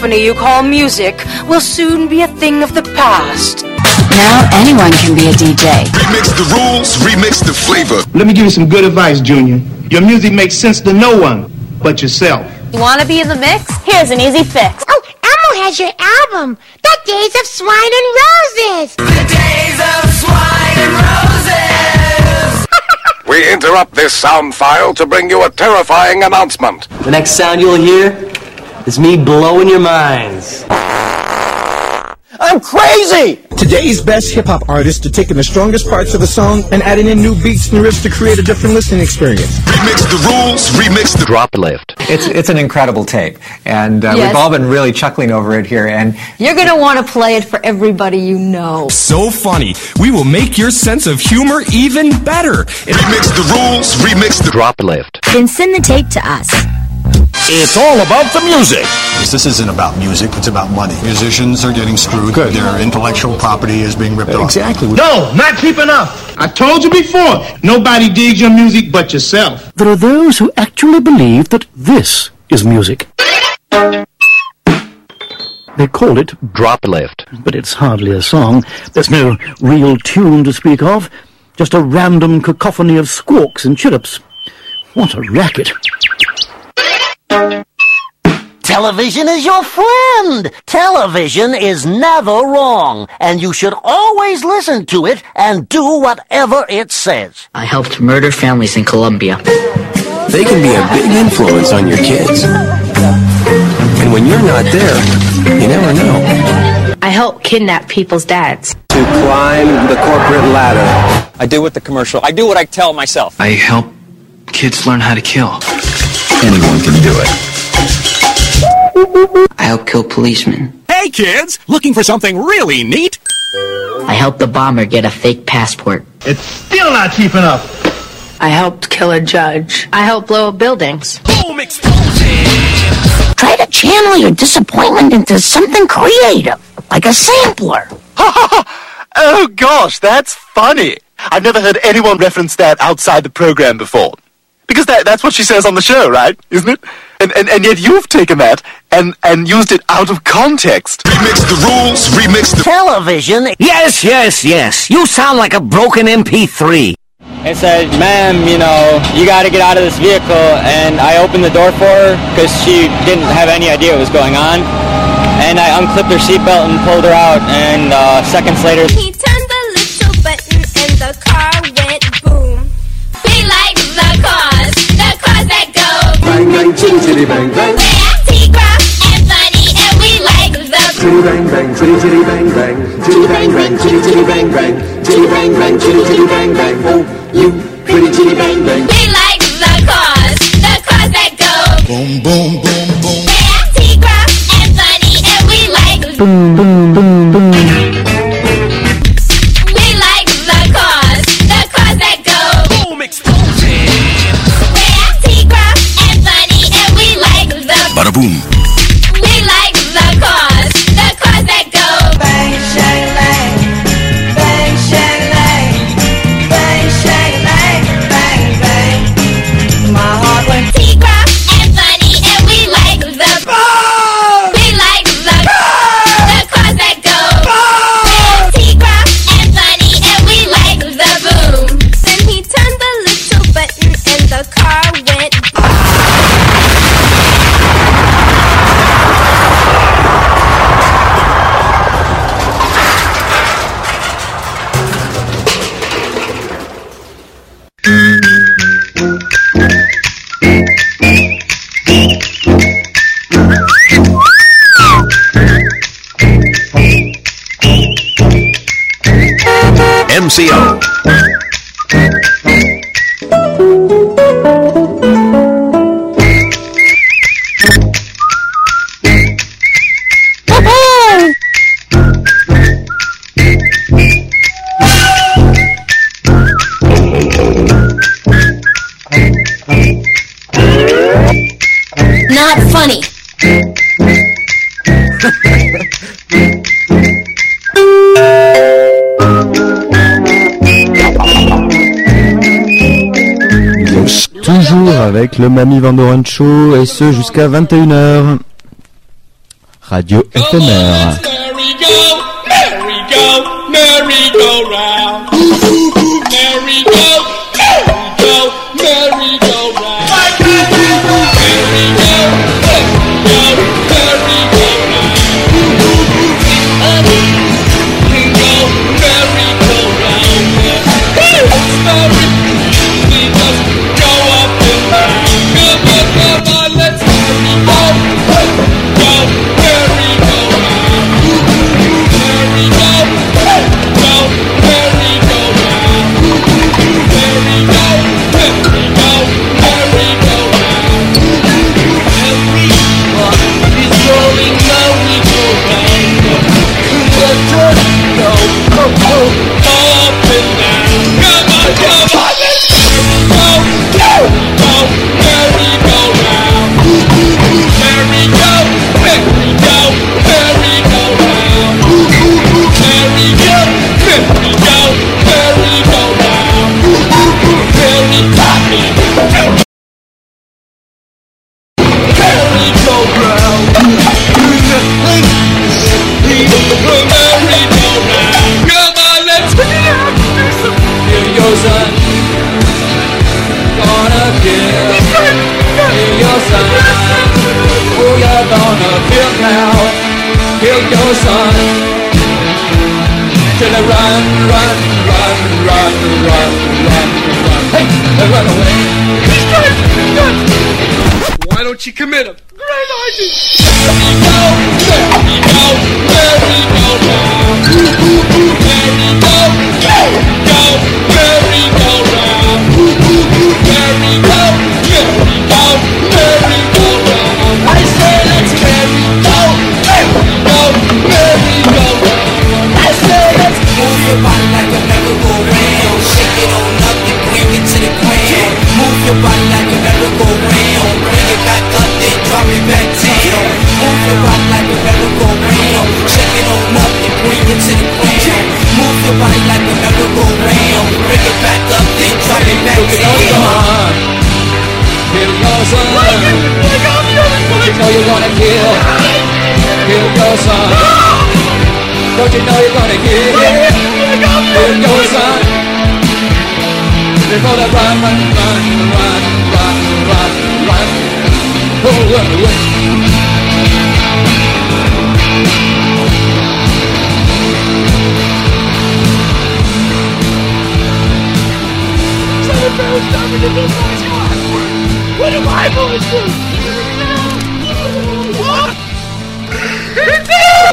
Cacophony you call music will soon be a thing of the past. Now anyone can be a DJ. Remix the rules, remix the flavor. Let me give you some good advice, Junior. Your music makes sense to no one but yourself. You want to be in the mix? Here's an easy fix. Oh, Elmo has your album, The Days of Swine and Roses. The days of swine and roses. we interrupt this sound file to bring you a terrifying announcement. The next sound you'll hear is me blowing your minds. I'm crazy! Today's best hip hop artists are taking the strongest parts of a song and adding in new beats and riffs to create a different listening experience. Remix the rules, remix the drop lift. It's it's an incredible tape, and uh, Yes. we've all been really chuckling over it here. And You're going to want to play it for everybody you know. So funny. We will make your sense of humor even better. Remix the rules, remix the drop lift. Then send the tape to us. It's all about the music. This isn't about music, it's about money. Musicians are getting screwed. Good. Their intellectual property is being ripped off. Exactly. No, not cheap enough. I told you before, nobody digs your music but yourself. There are those who actually believe that this is music. They call it drop Left. but it's hardly a song. There's no real tune to speak of, just a random cacophony of squawks and chirrups. What a racket. Television is your friend. Television is never wrong, and you should always listen to it and do whatever it says. I helped murder families in Colombia. They can be a big influence on your kids. And when you're not there, you never know. I help kidnap people's dads. To climb the corporate ladder. I do what the commercial. I do what I tell myself. I help kids learn how to kill. Anyone can do it. I'll kill policemen. Hey kids, looking for something really neat? I helped the bomber get a fake passport. It's still not cheap enough. I helped kill a judge. I helped blow up buildings. Boom explosion! Try to channel your disappointment into something creative, like a sampler. oh gosh, that's funny. I've never heard anyone reference that outside the program before. Because that, that's what she says on the show, right? Isn't it? And, and, and yet you've taken that and, and used it out of context. Remix the rules, remix the... Television? Yes, yes, yes. You sound like a broken MP3 and said, ma'am, you know, you got to get out of this vehicle. And I opened the door for her because she didn't have any idea what was going on. And I unclipped her seatbelt and pulled her out. And uh, seconds later... bang, chitty bang bang. And funny, and we like the chitty bang bang, chitty chitty bang bang, chitty bang bang, chitty chitty bang bang, chitty bang bang, chitty chitty bang bang. Oh, you pretty chitty bang bang. We like the cause, the cause that goes boom boom boom boom. Nasty crowd and funny, and we like boom boom boom boom. Boom. MCO. le Mami Vandoren Show, et ce jusqu'à 21h. Radio éphémère.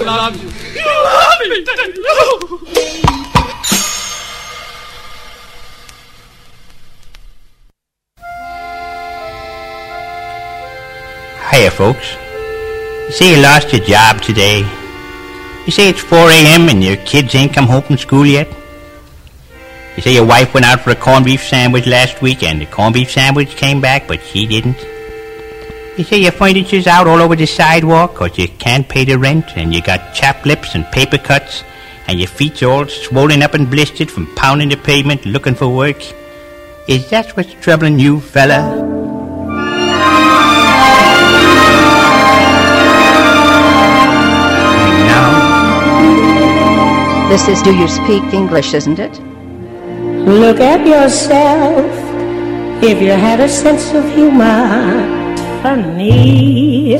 Love you. You love me. Hiya, folks. You say you lost your job today. You say it's 4 a.m. and your kids ain't come home from school yet. You say your wife went out for a corned beef sandwich last week and the corned beef sandwich came back, but she didn't. You say your furniture's out all over the sidewalk 'cause you can't pay the rent and you got chapped lips and paper cuts and your feet's all swollen up and blistered from pounding the pavement looking for work. Is that what's troubling you, fella? This is Do You Speak English, isn't it? Look at yourself if you had a sense of humor. Funny.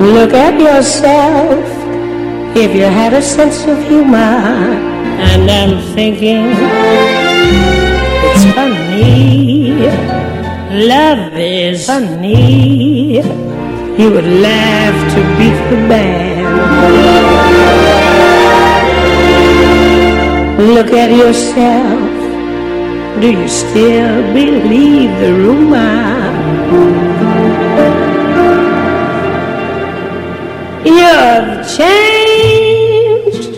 Look at yourself if you had a sense of humor. And I'm thinking it's funny. Love is funny. You would laugh to beat the band. Look at yourself. Do you still believe the rumor? You've changed.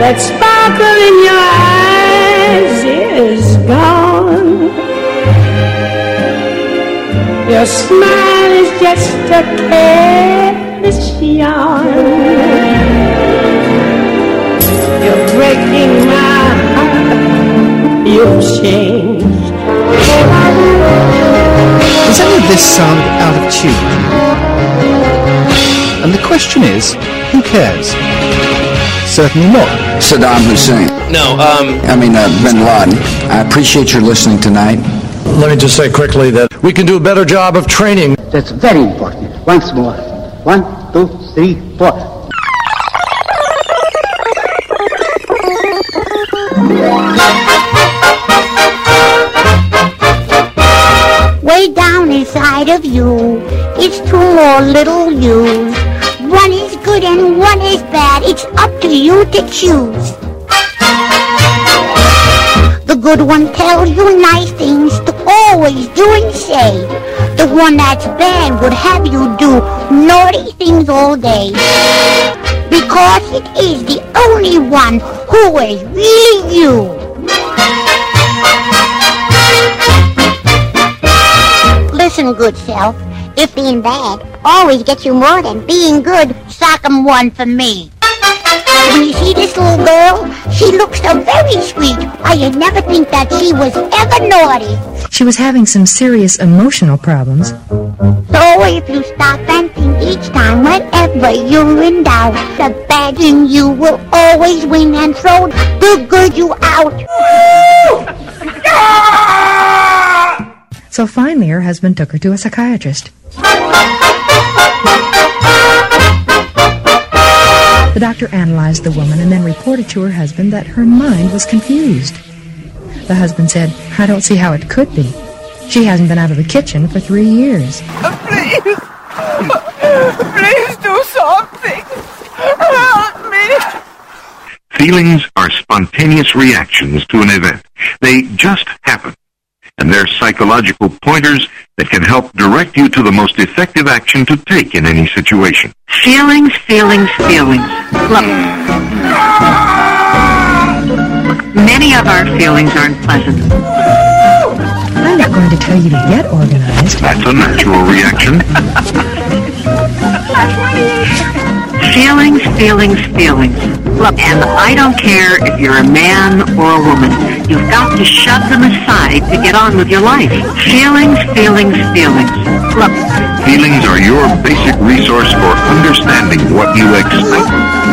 That sparkle in your eyes is gone. Your smile is just a careless yawn. You're breaking my heart. You've changed. Does any of this sound out of tune? And the question is, who cares? Certainly not. Saddam Hussein. No, um... I mean, uh, Bin Laden. I appreciate your listening tonight. Let me just say quickly that we can do a better job of training. That's very important. Once more. One, two, three, four. Inside of you, it's two more little yous. One is good and one is bad. It's up to you to choose. The good one tells you nice things to always do and say. The one that's bad would have you do naughty things all day. Because it is the only one who is really you. Listen, good self. If being bad always gets you more than being good, sock 'em one for me. When you see this little girl, she looks so very sweet. I'd never think that she was ever naughty. She was having some serious emotional problems. So if you stop and think each time whenever you're in doubt, the bad in you will always win and throw the good you out. So finally, her husband took her to a psychiatrist. The doctor analyzed the woman and then reported to her husband that her mind was confused. The husband said, I don't see how it could be. She hasn't been out of the kitchen for three years. Please. Please do something. Help me. Feelings are spontaneous reactions to an event. They just happen. And they're psychological pointers that can help direct you to the most effective action to take in any situation. Feelings, feelings, feelings. Look. Many of our feelings aren't pleasant. I'm not going to tell you to get organized. That's a natural reaction. Feelings, feelings, feelings. Look, and I don't care if you're a man or a woman. You've got to shove them aside to get on with your life. Feelings, feelings, feelings. Look, Feelings are your basic resource for understanding what you expect,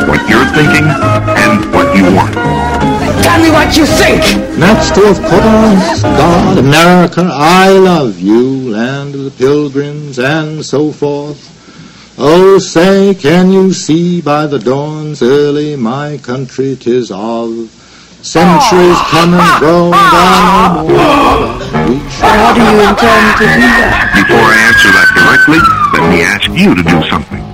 what you're thinking, and what you want. Tell me what you think! Next to, of course, God, America, I love you, land of the pilgrims, and so forth. Oh, say, can you see by the dawn's early my country 'tis of? Centuries come and go, and no more How do you intend to do that? Before I answer that directly, let me ask you to do something.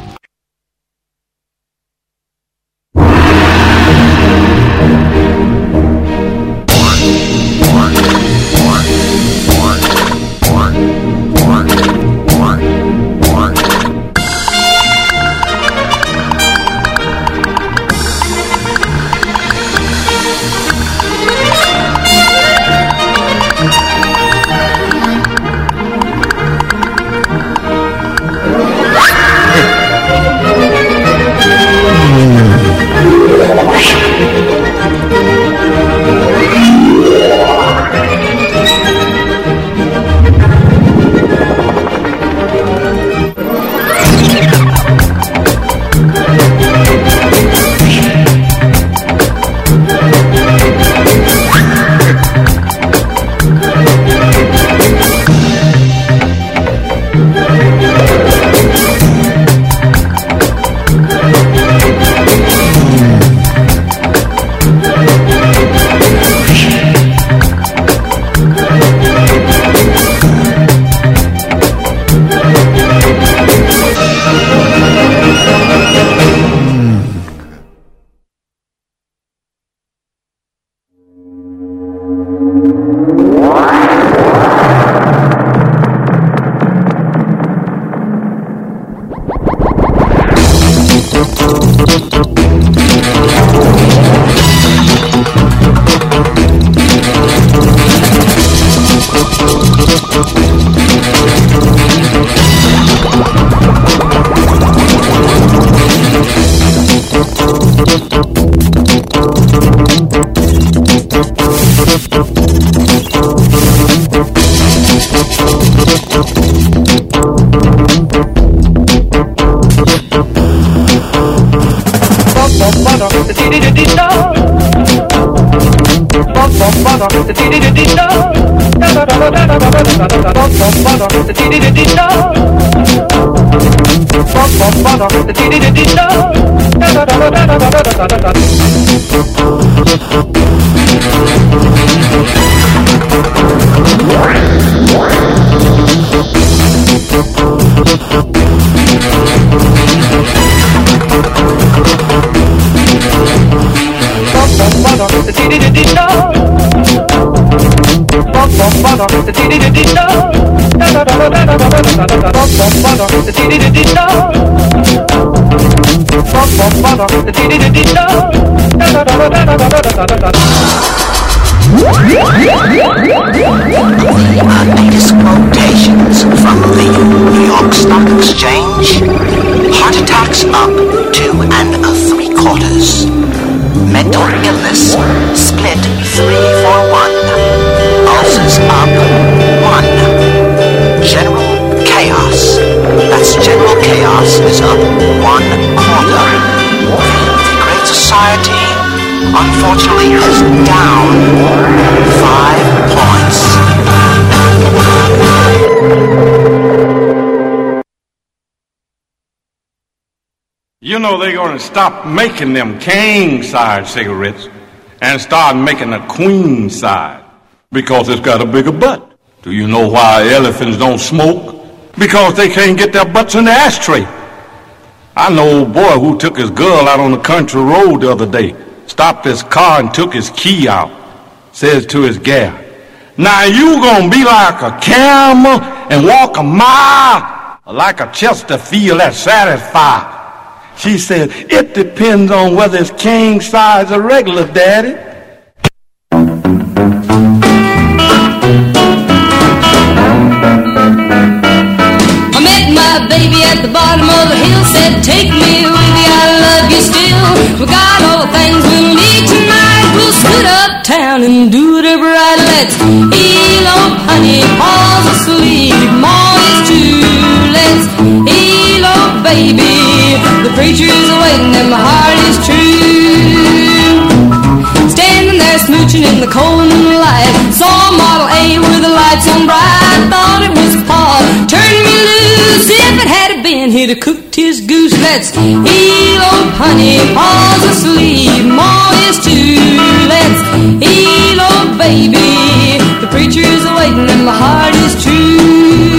Latest quotations from the New York Stock Exchange. Heart attacks up two and a three quarters. Mental illness split three for one. Ulcers up one. Is up one quarter. The Great Society unfortunately is down five points. You know they're going to stop making them king size cigarettes and start making a queen size because it's got a bigger butt. Do you know why elephants don't smoke? Because they can't get their butts in the ashtray. I know a boy who took his girl out on the country road the other day, stopped his car and took his key out. Says to his gal, Now you gonna be like a camel and walk a mile like a Chesterfield that's satisfied. She said, It depends on whether it's king size or regular, Daddy. I met my baby at the hill, said, Take me with you, I love you still. We got all the things we need tonight. We'll split uptown and do whatever I'd lights. Elop, honey, falls asleep. is too. Let's elop, baby. The preacher's waiting and my heart is true. Standing there smooching in the cold and the light. Saw Model A with the lights on bright. man here to cook his goose. Let's eat old honey, paws asleep, morning's too. Let's eat old baby, the preacher's waiting and my heart is true.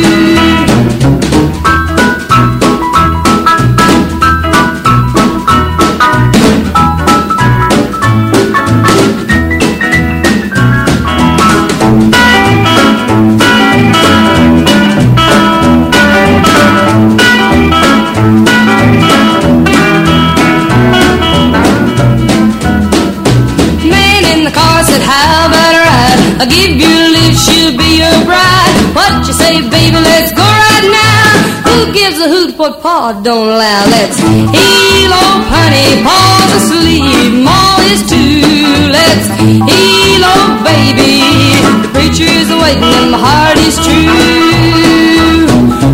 I'll give you a lift, she'll be your bride. What you say, baby? Let's go right now. Who gives a hoot what Pa don't allow? Let's elope, honey, Pa's asleep, Ma is too. Let's elope, baby. The preacher's waiting and my heart is true.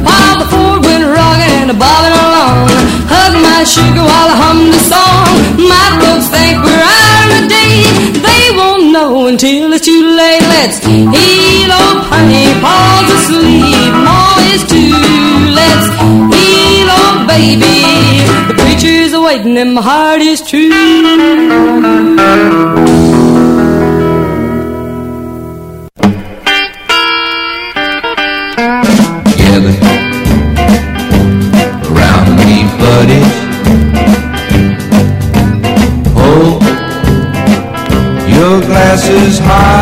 While the Ford went rocking and a bobbing along, hugged my sugar while I hummed the song. My folks think we're out of date. They won't until it's too late. Let's elope, honey, Pa's asleep, Ma is too. Let's elope, baby. The preacher's waiting and my heart is true. High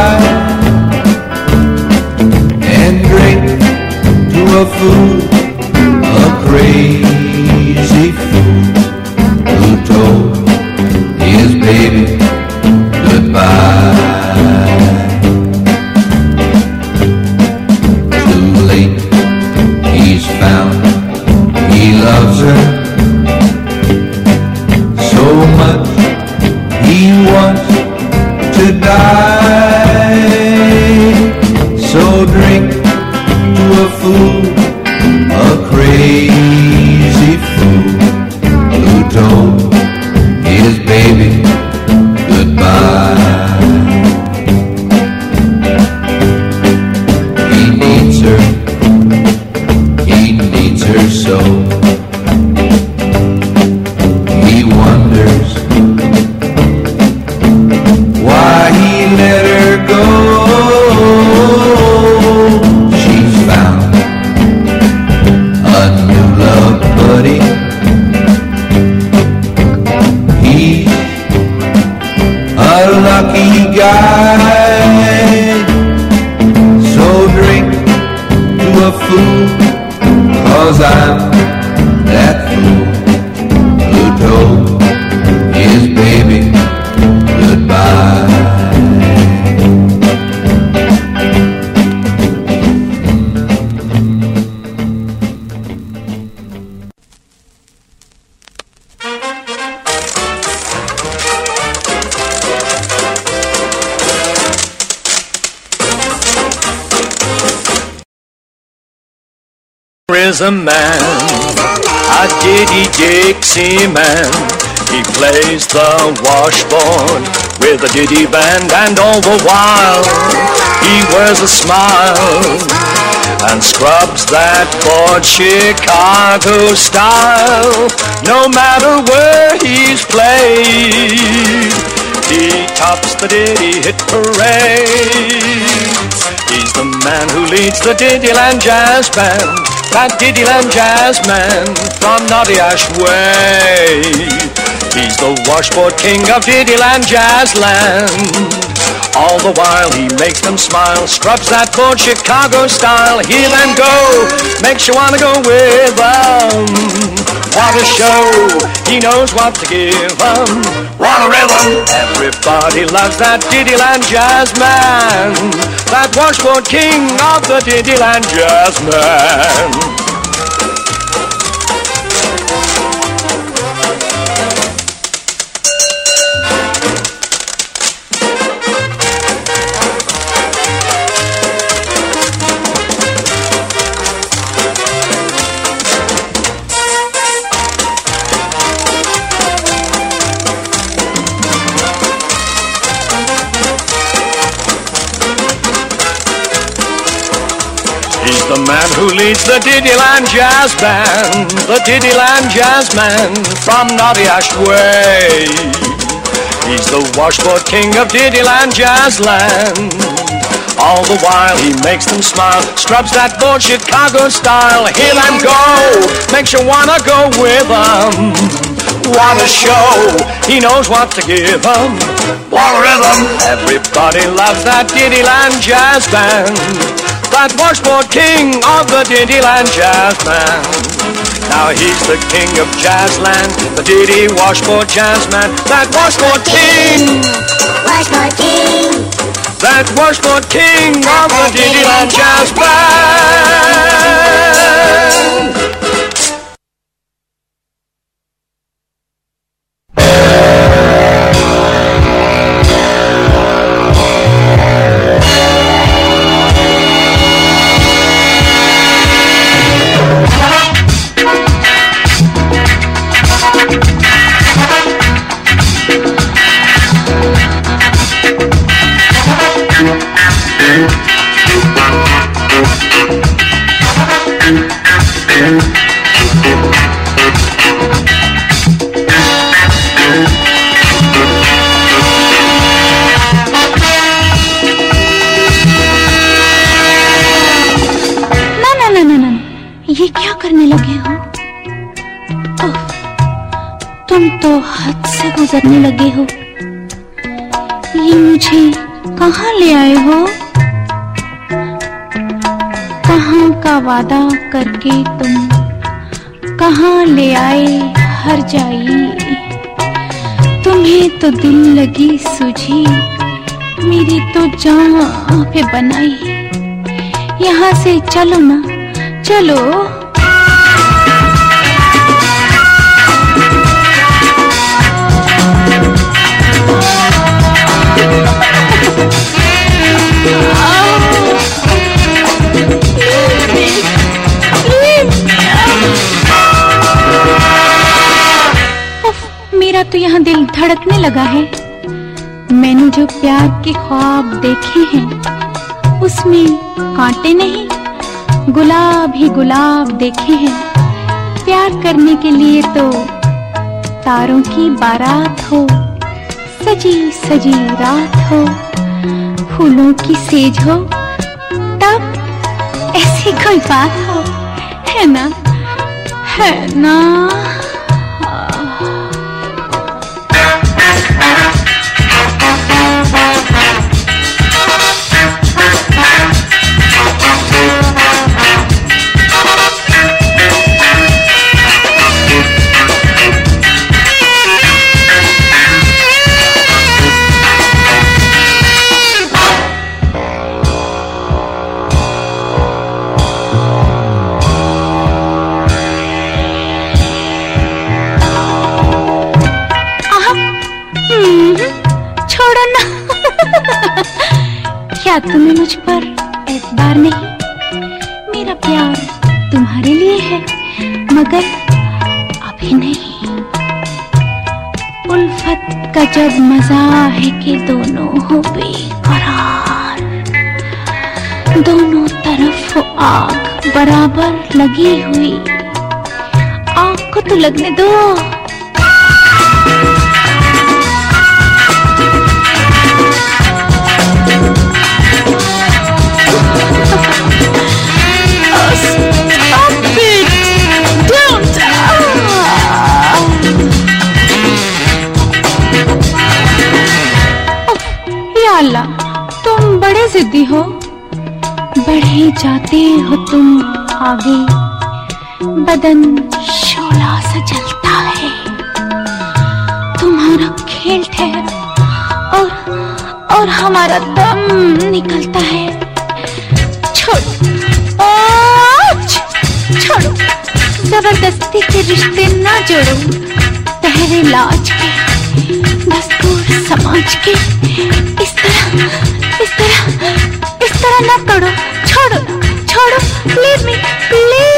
a man, a Diddy Dixie man. He plays the washboard with a diddy band, and all the while he wears a smile and scrubs that board Chicago style. No matter where he's played, he tops the Diddy hit parade. He's the man who leads the Diddyland Jazz Band, that Diddyland Jazz Man from Naughty Way. He's the washboard king of Diddyland Jazzland. All the while he makes them smile, scrubs that board Chicago style. Hear them go, makes you wanna go with them. What a show, he knows what to give them. What a rhythm, everybody loves that Diddyland Jazz Man. That washboard king of the Diddyland Jazz Man. Who leads the Diddyland Jazz Band, the Diddyland Jazz Man from Naughty Ash Way. He's the washboard king of Diddyland Jazzland. All the while he makes them smile, scrubs that board Chicago style. Hear them go, makes you wanna go with them. What a show, he knows what to give them. What a rhythm, everybody loves that Diddyland Jazz Band. That washboard king of the Diddyland Jazz Man. Now he's the king of Jazzland, the Diddy Washboard Jazzman. That washboard king, Washboard King. that washboard king of the Diddyland Jazz Band. ये क्या करने लगे हो? तुम तो हद से गुजरने लगे हो। ये मुझे कहाँ ले आए हो? कहाँ का वादा करके तुम कहाँ ले आए हर जाई? तुम्हें तो दिल लगी सूझी मेरी तो जान पे बनाई। यहाँ से चलो ना चलो। उफ, मेरा तो यहाँ दिल धड़कने लगा है। मैंने जो प्यार के ख्वाब देखे हैं, उसमें कांटे नहीं, गुलाब ही गुलाब देखे हैं। प्यार करने के लिए तो तारों की बारात हो, सजी सजी रात हो, फूलों की सेज हो, तब ऐसी कोई बात हो, है ना? है ना? क्या तुम्हें मुझ पर एतबार नहीं? मेरा प्यार तुम्हारे लिए है, मगर अभी नहीं। उल्फत का जब मज़ा है कि दोनों हो बेकरार। दोनों तरफ़ आग बराबर लगी हुई। आग को तो लगने दो। जिद्दी हो, बढ़े जाते हो तुम आगे। बदन शोला सा जलता है। तुम्हारा खेल ठहर और और हमारा दम निकलता है। छोड़! छोड़ो। ज़बरदस्ती के रिश्ते ना जोड़ो। पहरे लाज के दस्तूर समाज के, इस तरह इस तरह इस तरह ना तोड़ो छोड़ो ना छोड़ो leave me leave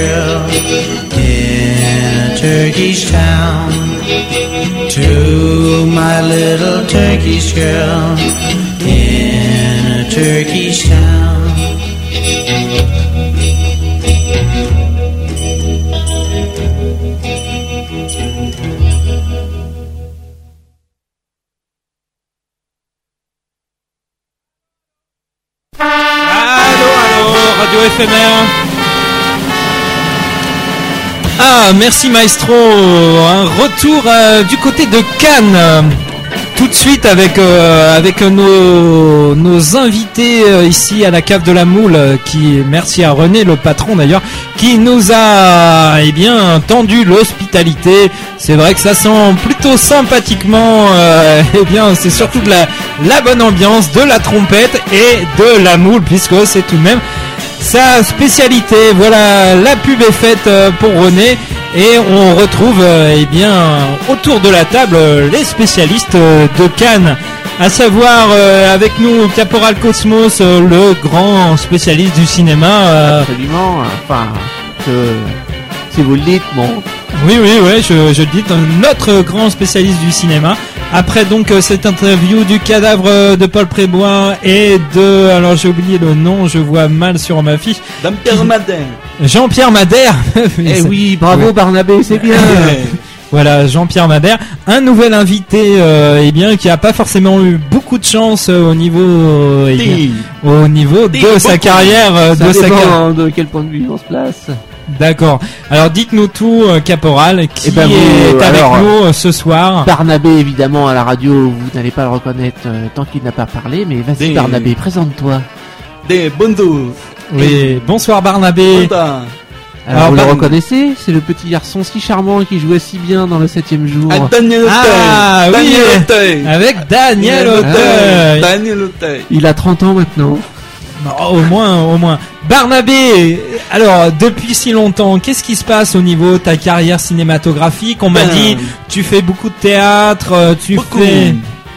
girl in a Turkish town. To my little Turkish girl in a Turkish merci Maestro. Un retour euh, du côté de Cannes. Tout de suite avec euh, avec nos, nos invités euh, ici à la cave de la Moule, qui merci à René le patron d'ailleurs, qui nous a eh bien tendu l'hospitalité. C'est vrai que ça sent plutôt sympathiquement. eh bien, c'est surtout de la la bonne ambiance, de la trompette et de la moule, puisque c'est tout de même sa spécialité. Voilà, la pub est faite pour René et on retrouve euh, eh bien autour de la table euh, les spécialistes euh, de Cannes. À savoir euh, avec nous Caporal Cosmos, euh, le grand spécialiste du cinéma. euh, Absolument, enfin, que, si vous le dites, bon. oui, oui, oui, je, je le dis, notre grand spécialiste du cinéma. Après donc cette interview du cadavre de Paul Prébois et de, alors j'ai oublié le nom, je vois mal sur ma fiche. Jean-Pierre Madin. Jean-Pierre Madère. Eh oui, bravo Barnabé, c'est bien. Voilà, Jean-Pierre Madère, un nouvel invité, euh, eh bien, qui a pas forcément eu beaucoup de chance euh, au niveau, euh, eh bien, Si. au niveau de sa carrière, euh, Ça de sa carrière. hein, de quel point de vue on se place. D'accord. Alors dites-nous tout, Caporal, qui Eh ben, vous, est avec alors, nous ce soir. Barnabé, évidemment, à la radio, vous n'allez pas le reconnaître euh, tant qu'il n'a pas parlé, mais vas-y Barnabé, présente-toi. Des bonjour. Oui, bonsoir Barnabé. Bonsoir. Alors, Alors, vous le reconnaissez C'est le petit garçon si charmant qui jouait si bien dans le septième jour. Ah, Daniel Ah Auteuil. oui, Auteuil. avec Daniel Auteuil. Daniel Auteuil. Il a 30 ans maintenant. Oh, au moins, au moins. Barnabé, alors depuis si longtemps, qu'est-ce qui se passe au niveau de ta carrière cinématographique? On m'a Ben, dit, tu fais beaucoup de théâtre, euh, tu Beaucoup. fais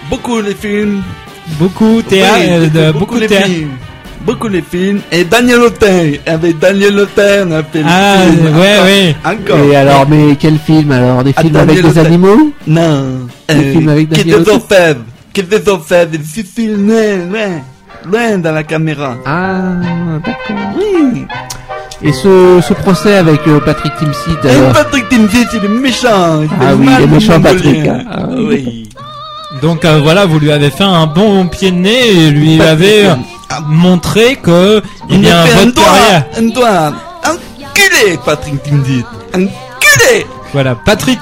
Beaucoup les films. beaucoup de théâtre, Oui, euh, de, beaucoup de les théâtre. films. Beaucoup les films. Et Daniel Auteuil. Avec Daniel Auteuil, on a fait Ah, le film. ouais, Encore. ouais. Encore. Et alors, mais quel film alors? Des Ah, films avec des animaux? Non. Des films avec Qui Daniel des Auteuil? orfèvres? Qui des orfèvres? Des films loin, loin. Loin dans la caméra. Ah, d'accord. Oui. Et ce, ce procès avec euh, Patrick Timsit Et alors? Patrick Timsit, il est méchant. Il Ah fait oui, mal il est méchant, Patrick, hein. Ah oui. Donc euh, voilà, vous lui avez fait un bon pied de nez et lui avez euh, ah. montré que, Il m'a fait un votre doigt, carrière, un doigt. Enculé, Patrick Timsit. Enculé. voilà, Patrick,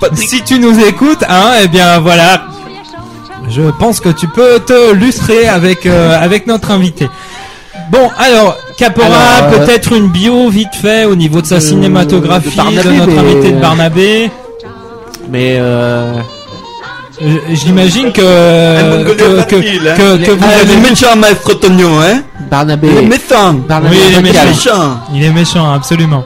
Patrick. si tu nous écoutes, hein, eh bien voilà, je pense que tu peux te lustrer avec euh, avec notre invité. Bon, alors, euh, peut-être une bio vite fait au niveau de sa cinématographie de notre mais- invité de Barnabé. Mais euh, J'imagine que, Un hein. que, que vous Ah, avez méchant, maître Tonio, hein Barnabé. Il est méchant. Barnabé Oui, il est méchant. Il est méchant, absolument.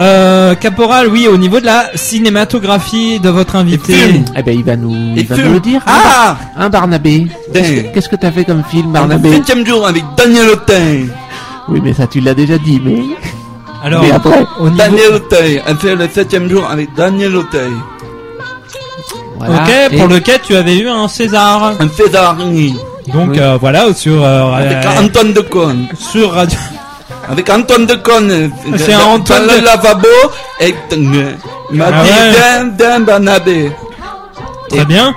Euh, Caporal, oui, au niveau de la cinématographie de votre invité. Eh ben, il va nous, il va film. nous le dire. Ah Hein, Barnabé Qu'est-ce que- t'as fait comme film, Barnabé Le septième jour avec Daniel Auteuil. Oui, mais ça, tu l'as déjà dit, mais. Alors, Mais après, au niveau... Daniel Auteuil. Elle fait le septième jour avec Daniel Auteuil. Voilà. Ok, Et- pour lequel tu avais eu un César. Un César, oui. Donc Oui. euh, voilà, sur euh, Avec euh, Antoine Decaune. sur radio. Avec Antoine Decaune. euh, C'est Antoine dans de- le lavabo. Et m'a Ah ouais. viens, Barnabé. Très bien,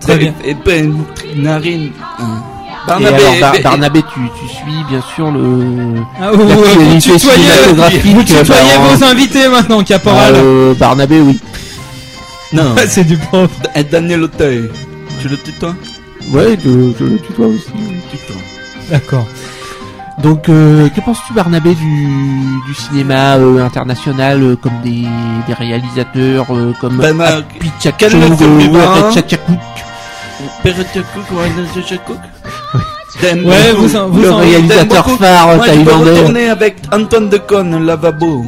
très Et- bien. Et puis, une narine. Et Barnabé. alors, Bar- et- Barnabé, tu, tu suis bien sûr le. Ah, vous, vous, vous l'actualité tutoyez, cinématographique, vous tutoyez en- vos invités maintenant, Caporal. Euh, Barnabé, oui. Non. C'est du propre. Et Daniel Auteuil. Tu le tutoies? Ouais, je, je le tutoie aussi. D'accord. Donc, euh, que penses-tu, Barnabé, du, du cinéma euh, international, euh, comme des, des réalisateurs euh, comme Ben, ma- Ouais, vous Le réalisateur phare Moi, je peux thaïlandais. retourner avec Antoine Decaune, un lavabo.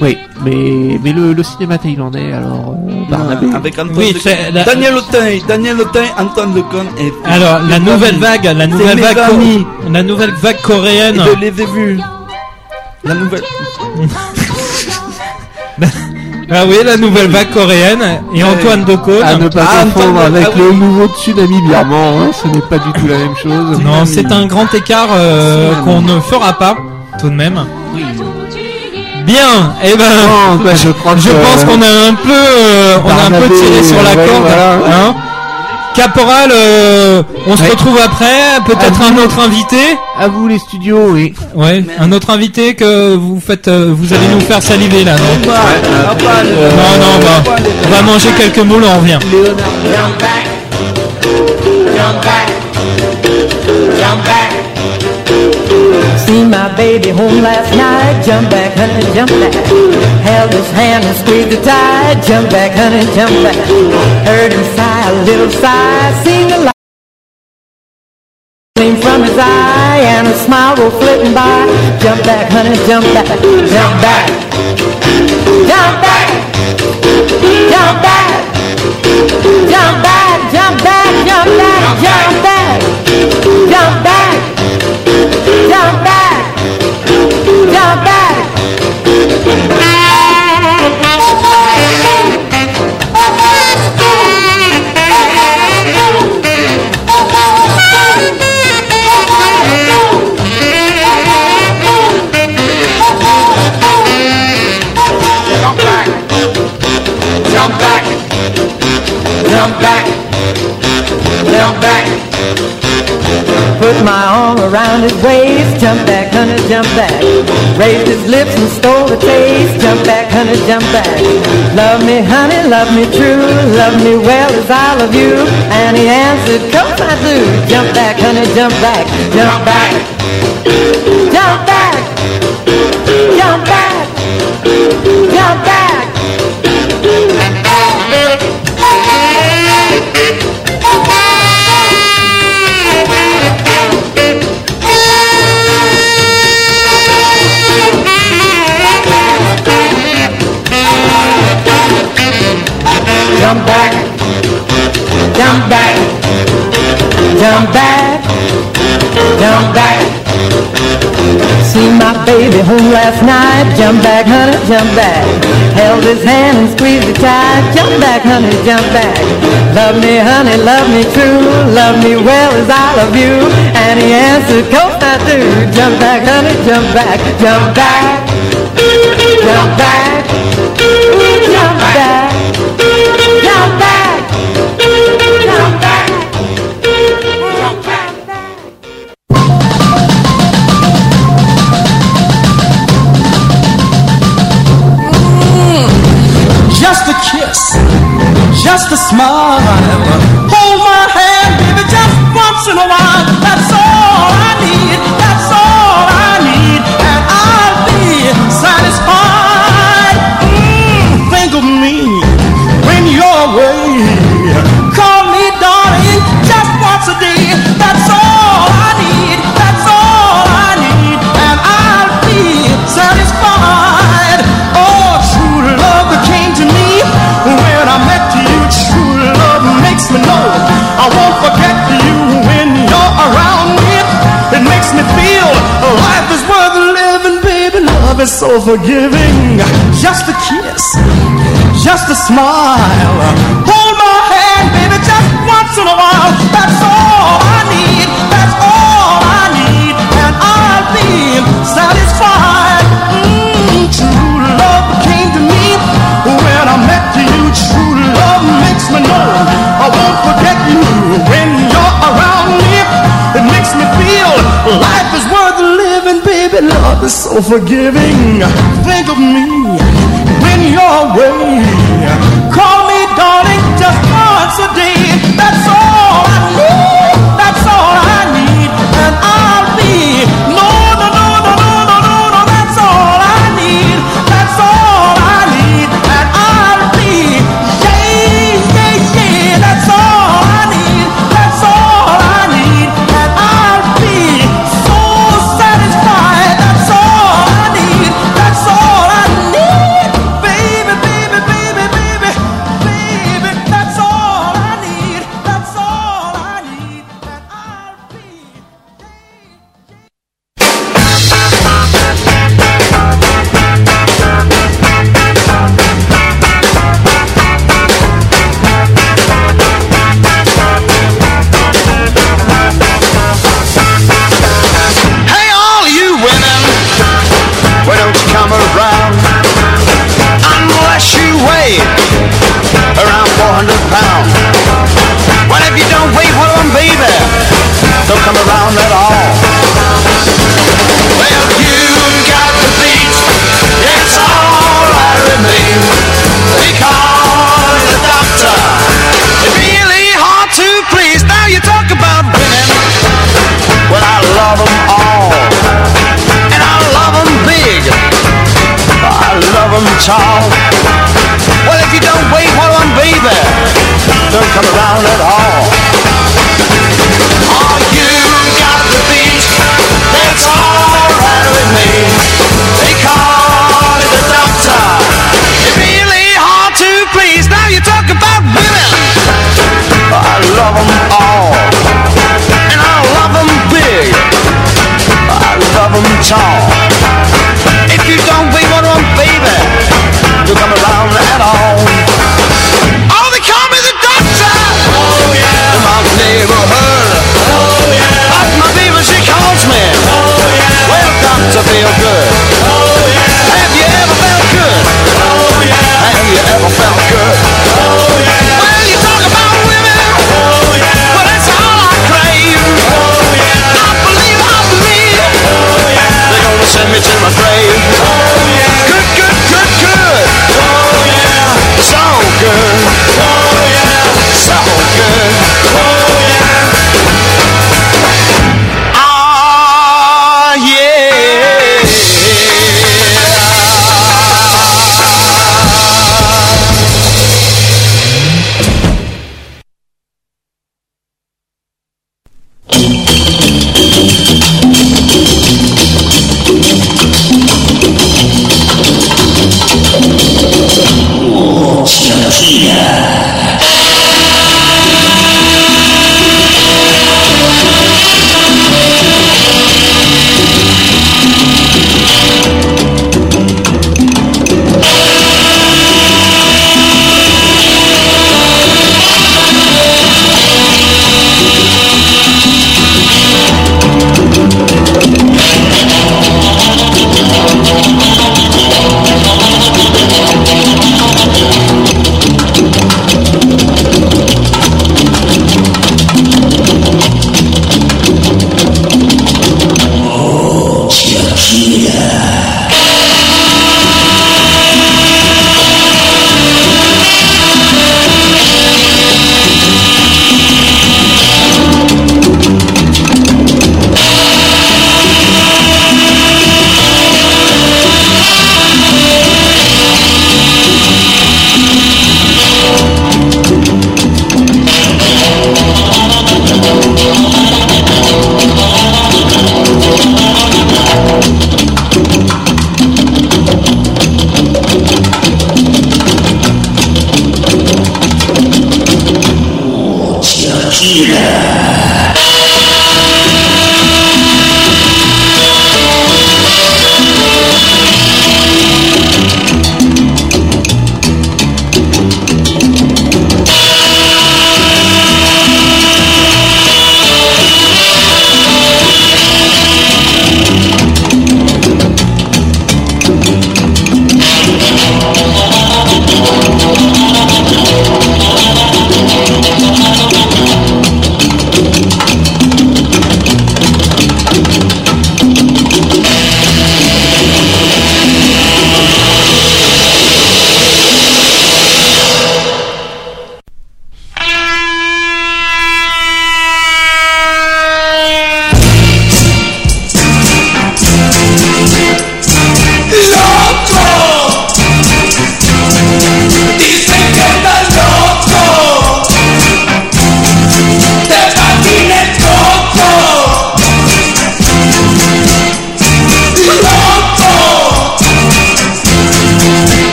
Oui, mais, mais le, le cinéma thaïlandais, alors, euh, Barnabé. Avec Antoine Oui, Decaune. c'est la- Daniel Auteuil, Daniel Auteuil, Antoine Decaune et... Alors la nouvelle amis. vague, la nouvelle mes vague, amis. la nouvelle vague coréenne. Je les ai vus. La nouvelle... Ah oui, la nouvelle vague coréenne et Antoine Decaune. À ne pas Ah, confondre Antoine- avec ah oui. le nouveau tsunami birman, hein, ce n'est pas du tout la même chose. Non, c'est un grand écart euh, qu'on ne fera pas tout de même. Oui. Bien, eh ben, Non, je crois que je pense qu'on a un peu, euh, on a un peu tiré sur la ouais, corde. voilà. hein. Caporal, euh, on se Ouais. retrouve après. Peut-être un autre invité. À vous les studios, oui. Ouais, un autre invité que vous faites, euh, vous allez nous faire saliver là, non? Non, non, bah, on va manger quelques moules, on revient. Jump Seen my baby home last night. Jump back, honey, jump back. Held his hand and squeezed it tight. Jump back, honey, jump back. Heard him sigh, a little sigh. Seen the light gleam from his eye and a smile go flitting by. Jump back, honey, jump back, jump back. Jump back. Jump back. Jump back, jump back, Jump back. Jump back. Put my arm around his waist, jump back, honey, jump back. Raised his lips and stole the taste, jump back, honey, jump back. Love me, honey, love me true, love me well as I love you. And he answered, course I do. Jump back, honey, jump back, jump back. Jump back. Jump back. Jump back. Jump back. Jump back. Jump back. Jump back. Seen my baby home last night. Jump back, honey, jump back. Held his hand and squeezed it tight. Jump back, honey, jump back. Love me, honey, love me true. Love me well as I love you. And he answered, course I do. Jump back, honey, jump back. Jump back. Jump back. just a smile. Hold my hand, baby, just once in a while. That's all I need. That's all I need, and I'll be satisfied. Mm, think of me when you're away. is so forgiving. Just a kiss, just a smile. Hold my hand, baby, just once in a while. That's all I need, that's all I need, and I'll be satisfied. so forgiving. Think of me when you're away.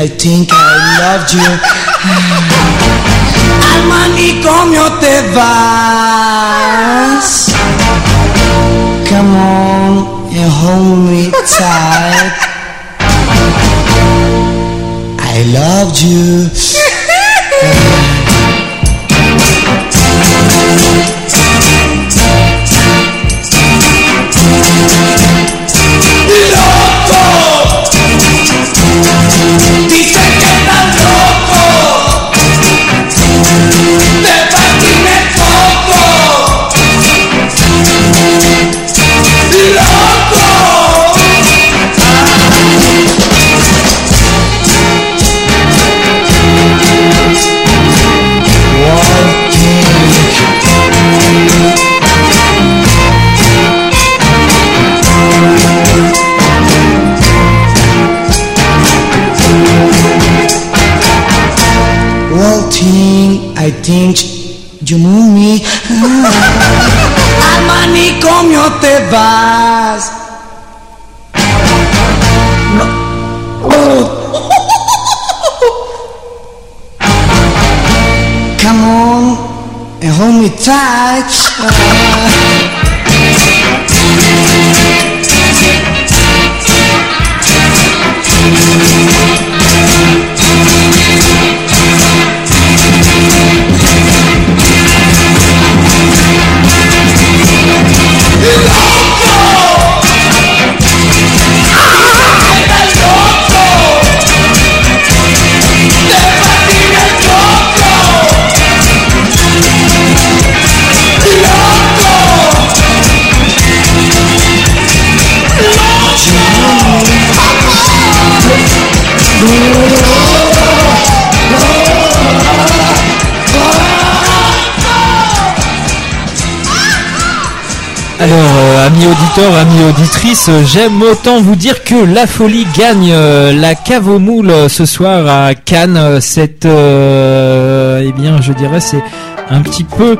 I think I loved you. Almani, ¿cómo te vas? Come on and hold me tight. I loved you. Walking, I think you move me. Ah. Armani, ¿cómo te vas? No. Oh. Come on and hold me tight. Ah. Alors, euh, amis auditeurs, amis auditrices, j'aime autant vous dire que la folie gagne euh, la cave aux moules euh, ce soir à Cannes. C'est, euh, eh bien, je dirais, c'est un petit peu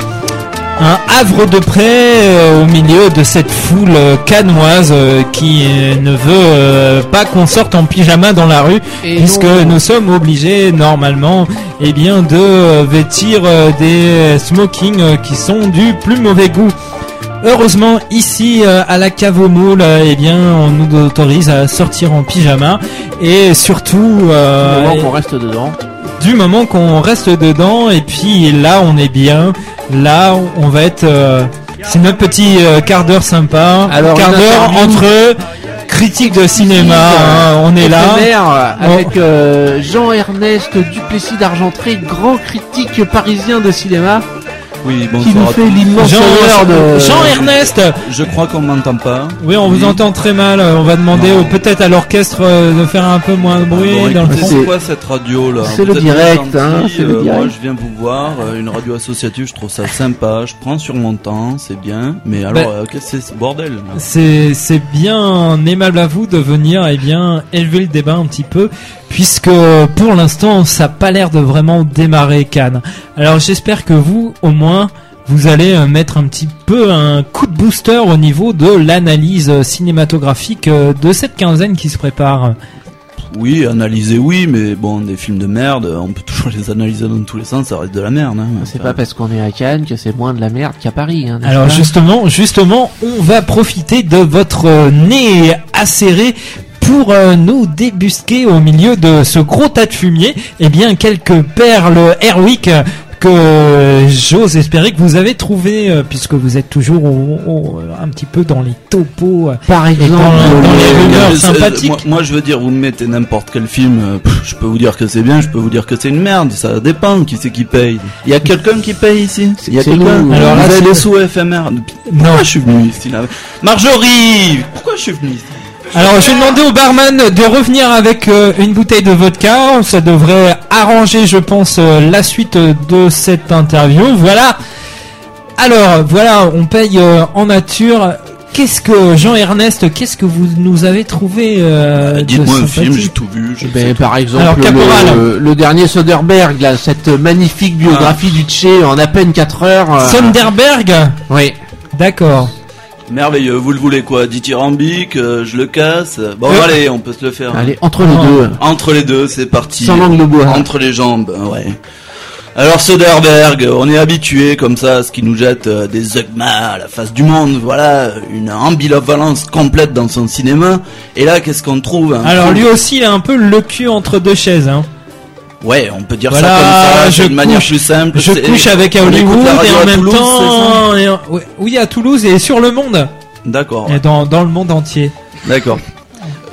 un havre de près euh, au milieu de cette foule euh, cannoise euh, qui euh, ne veut euh, pas qu'on sorte en pyjama dans la rue Et puisque non. nous sommes obligés normalement eh bien de euh, vêtir des smokings qui sont du plus mauvais goût. Heureusement, ici euh, à la cave aux moules, euh, eh bien, on nous autorise à sortir en pyjama et surtout euh, Du moment qu'on reste dedans. Du moment qu'on reste dedans et puis là, on est bien. Là, on va être. euh, c'est notre petit euh, quart d'heure sympa. Alors, quart d'heure entre critiques de cinéma. hein, on est là. Bon. avec euh, Jean-Ernest Duplessis d'Argentré, grand critique parisien de cinéma. Oui, Qui nous fait l'immense Jean- honneur de... Jean-Ernest Je crois qu'on m'entend pas. Oui, on vous entend très mal. On va demander Non. au- peut-être à l'orchestre euh, de faire un peu moins de bruit Bon, dans le écoutez, fond. c'est quoi cette radio là c'est le direct, hein, gentils, c'est le euh, direct. Moi je viens vous voir, euh, une radio associative, je trouve ça sympa, je prends sur mon temps, c'est bien. Mais alors, Ben, euh, qu'est-ce que c'est ce bordel là C'est c'est bien aimable à vous de venir et bien élever le débat un petit peu puisque pour l'instant ça n'a pas l'air de vraiment démarrer Cannes. Alors j'espère que vous au moins vous allez euh, mettre un petit peu un coup de booster au niveau de l'analyse euh, cinématographique euh, de cette quinzaine qui se prépare. Oui, analyser oui, mais bon, des films de merde, on peut toujours les analyser dans tous les sens, ça reste de la merde. Hein. C'est pas parce qu'on est à Cannes que c'est moins de la merde qu'à Paris. Hein, Alors justement, justement, on va profiter de votre nez acéré pour euh, nous débusquer au milieu de ce gros tas de fumier, eh bien quelques perles Airwick que euh, j'ose espérer que vous avez trouvé euh, puisque vous êtes toujours au- au- un petit peu dans les topos euh, Par exemple, dans, dans les Euh, rumeurs euh, sympathiques. Moi, moi, je veux dire, vous me mettez n'importe quel film, euh, pff, je peux vous dire que c'est bien, je peux vous dire que c'est une merde, ça dépend qui c'est qui paye. Il y a quelqu'un qui paye ici? Il y a quelqu'un? Alors Vous là, avez des sous éphémères Pourquoi je suis venu ici là? Marjorie! Pourquoi je suis venu ici? Alors, je vais demander au barman de revenir avec euh, une bouteille de vodka. Ça devrait arranger, je pense, euh, la suite de cette interview. Voilà. Alors, voilà, on paye euh, en nature. Qu'est-ce que Jean-Ernest, qu'est-ce que vous nous avez trouvé euh, de Dites-moi un film, j'ai tout vu. je Ben, par exemple, Alors, Caporal. le, le dernier Soderbergh, là, cette magnifique biographie du Tché en à peine 4 heures. euh, Sonderberg Oui. D'accord. Merveilleux, vous le voulez quoi Dithyrambique, euh, je le casse Bon Euh. allez, on peut se le faire. Allez, entre les deux. Entre les deux, c'est parti. Sans langue de bois. Entre les jambes, ouais. Alors Soderbergh, on est habitué comme ça à ce qui nous jette euh, des Zugma à la face du monde, voilà, une ambivalence complète dans son cinéma. Et là, qu'est-ce qu'on trouve un Alors lui aussi, il a un peu le cul entre deux chaises. Hein. Ouais, on peut dire Voilà, ça comme ça, je d'une manière plus simple. Je couche avec écoute Hollywood et en à même Toulouse, temps, et en- ouais, oui à Toulouse et sur le monde, D'accord. et dans, dans le monde entier. D'accord.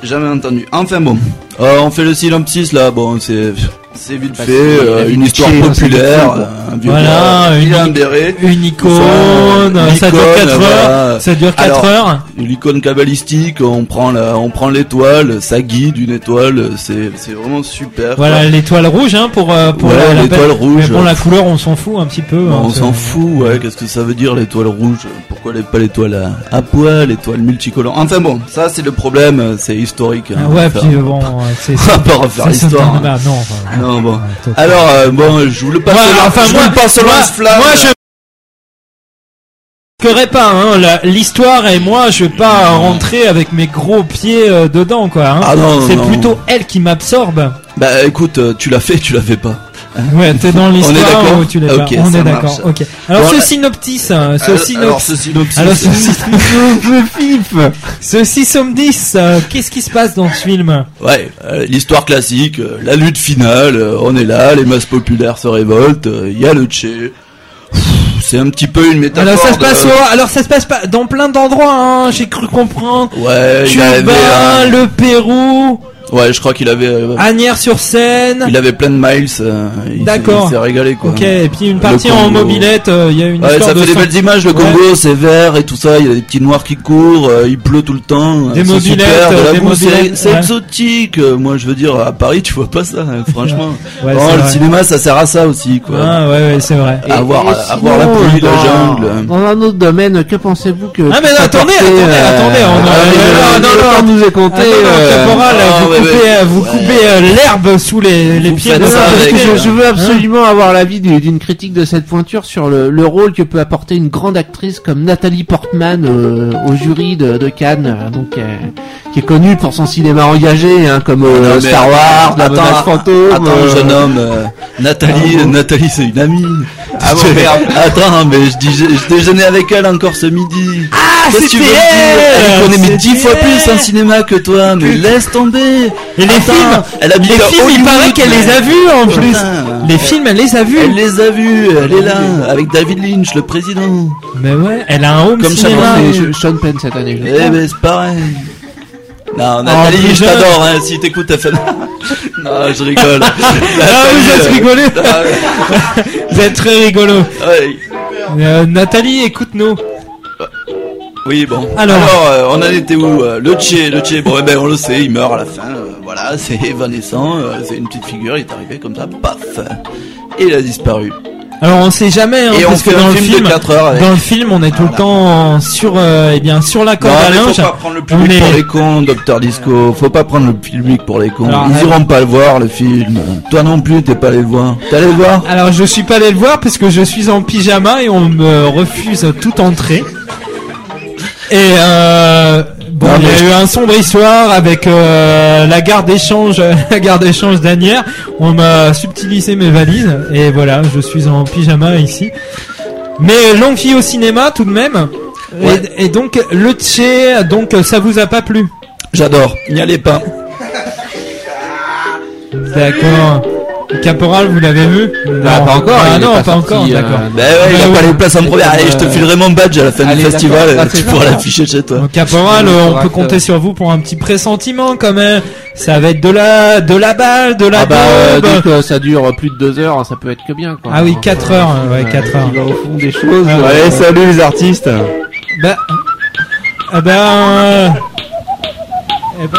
Jamais entendu. Enfin bon, Euh, on fait le synopsis là. Bon, c'est c'est vite fait. euh, vie une histoire populaire. un vieux Voilà, gars, une béret. Une icône, ça dure l'icône, 4 heures, voilà. ça dure 4 Alors, heures. Une icône kabbalistique. On prend la, on prend l'étoile. Ça guide une étoile. C'est c'est vraiment super. Voilà l'étoile rouge hein, pour, euh, pour la, l'étoile rouge. Mais bon la couleur on s'en fout un petit peu. hein, on s'en fout, ouais. Qu'est-ce que ça veut dire l'étoile rouge? Pourquoi pas l'étoile à, à poil, l'étoile multicolore? Enfin bon, ça c'est le problème, c'est historique. hein. Ouais puis bon c'est va pas refaire l'histoire. hein. non, Non bon. toi. Alors euh, bon, je vous le passe. Moi, au- enfin je moi, vous le passe au moi, je ferai pas hein, la- l'histoire et moi je vais pas rentrer avec mes gros pieds euh, dedans quoi. Hein. Ah non, c'est plutôt elle qui m'absorbe. Bah écoute, euh, tu l'as fait, tu l'as fait pas. Ouais, t'es dans l'histoire ou tu l'es pas. Ok, On est d'accord. Ok. Alors Bon, ce là- synopsis, hein, ce Alors- synopsis. alors, ce synopsis. Alors, ce synopsis. Ce 6 euh, qu'est-ce qui se passe dans ce film Ouais, euh, l'histoire classique, euh, la lutte finale, euh, on est là, les masses populaires se révoltent, euh, il y a le Tché. C'est un petit peu une métaphore. Alors ça se de- passe au- alors ça se passe pas dans plein d'endroits hein, j'ai cru comprendre. Ouais, Cuba, avait un- le Pérou, Ouais, je crois qu'il avait. euh, Agnières-sur-Seine. Il avait plein de miles. euh, D'accord. Il s'est régalé quoi. Ok, et puis une partie en mobilette, euh, il y a une Ouais, ça de fait des belles images. Le Ouais. Congo, c'est vert et tout ça. Il y a des petits noirs qui courent. euh, il pleut tout le temps. Des c'est mobilettes, super, de la des boue, c'est- mobilettes, C'est ouais. exotique. Moi, je veux dire, à Paris, tu vois pas ça. hein, franchement. Ouais, Bon, c'est le vrai. cinéma, ça sert à ça aussi, quoi. Ah ouais, ouais, c'est vrai. À avoir, Et avoir la pluie, la dans- jungle. Dans un autre domaine, que pensez-vous que. Ah mais attendez, attendez, attendez, on ah, a- mais non, le- non, non. temps nous est compté. Ah caporal, ah, vous ouais, coupez, euh, l'herbe sous les, les pieds de Non, ça parce avec, que je, euh, je veux hein absolument avoir l'avis du- d'une critique de cette pointure sur le, le rôle que peut apporter une grande actrice comme Nathalie Portman euh, au jury de, de Cannes, euh, donc euh, qui est connue pour son cinéma engagé, hein, comme euh, Non, mais Star Wars, La attends, Menace Fantôme. Attends, euh, jeune homme, euh, Nathalie, Ah bon Nathalie, c'est une amie. Ah bon, Je- merde. Attends, mais je, dis, je, je déjeunais avec elle encore ce midi. Ah, Qu'est-ce que tu c'était veux me dire elle Elle connaît mais dix fois plus un cinéma que toi, mais laisse tomber. Et les Attends, films, elle habite les films, il paraît qu'elle les a vus en plus. Putain. Les films, elle les a vus. Elle les a vus, elle est là, avec David Lynch, le président. Mais ouais, elle a un home Comme cinéma. C'est Sean Penn cette année. je Eh ben c'est pareil. Non, Nathalie, je t'adore, hein, si t'écoutes ta fan. non, je rigole. Ah, vous êtes rigolé. Vous êtes très rigolo. Ouais. Euh, Nathalie, écoute-nous. Oui, bon. Alors. Alors, euh, on en était où euh, Le Tché, le Tché, bon, eh ben, on le sait, il meurt à la fin. euh, voilà, c'est évanescent, euh, c'est une petite figure, il est arrivé comme ça, paf Et il a disparu. Alors on sait jamais, hein, Et on parce que fait un dans le film de film, quatre heures avec. dans le film, on est tout le temps sur, euh, eh bien, sur la corde à mais faut pas prendre le On public est- pour les cons, Docteur Disco. Faut pas prendre le public pour les cons. Alors, Ils iront pas le voir, le film. Toi non plus, t'es pas allé le voir. T'es allé le voir? Alors je suis pas allé le voir parce que je suis en pyjama et on me refuse toute entrée. Et euh, bon, Non, il y a eu un sombre histoire avec euh, la gare d'échange, la gare d'échange d'Anières. On m'a subtilisé mes valises et voilà, je suis en pyjama ici. Mais longue vie au cinéma tout de même. Ouais. Et, et donc le Tché, donc ça vous a pas plu? J'adore. N'y allez pas. D'accord. Caporal, vous l'avez vu Bah, Non. pas encore, Ah il est non, pas pas, sorti, encore. euh, D'accord. Ben ouais, il a Ouais, pas ouais. les places en première. Allez, je te filerai mon badge à la fin Allez, du festival. Ah, tu c'est pourras l'afficher chez toi. Donc, Caporal, euh, on peut compter sur vous pour un petit pressentiment quand même. Ça va être de la, de la balle, de la Ah bah, euh, daube. dès que ça dure plus de deux heures, ça peut être que bien. Quoi. Ah oui, 4 heures, ouais, 4 heures. Il va au fond des choses. Ah, euh, ouais. salut les artistes. Bah, ah ben, euh, eh ben,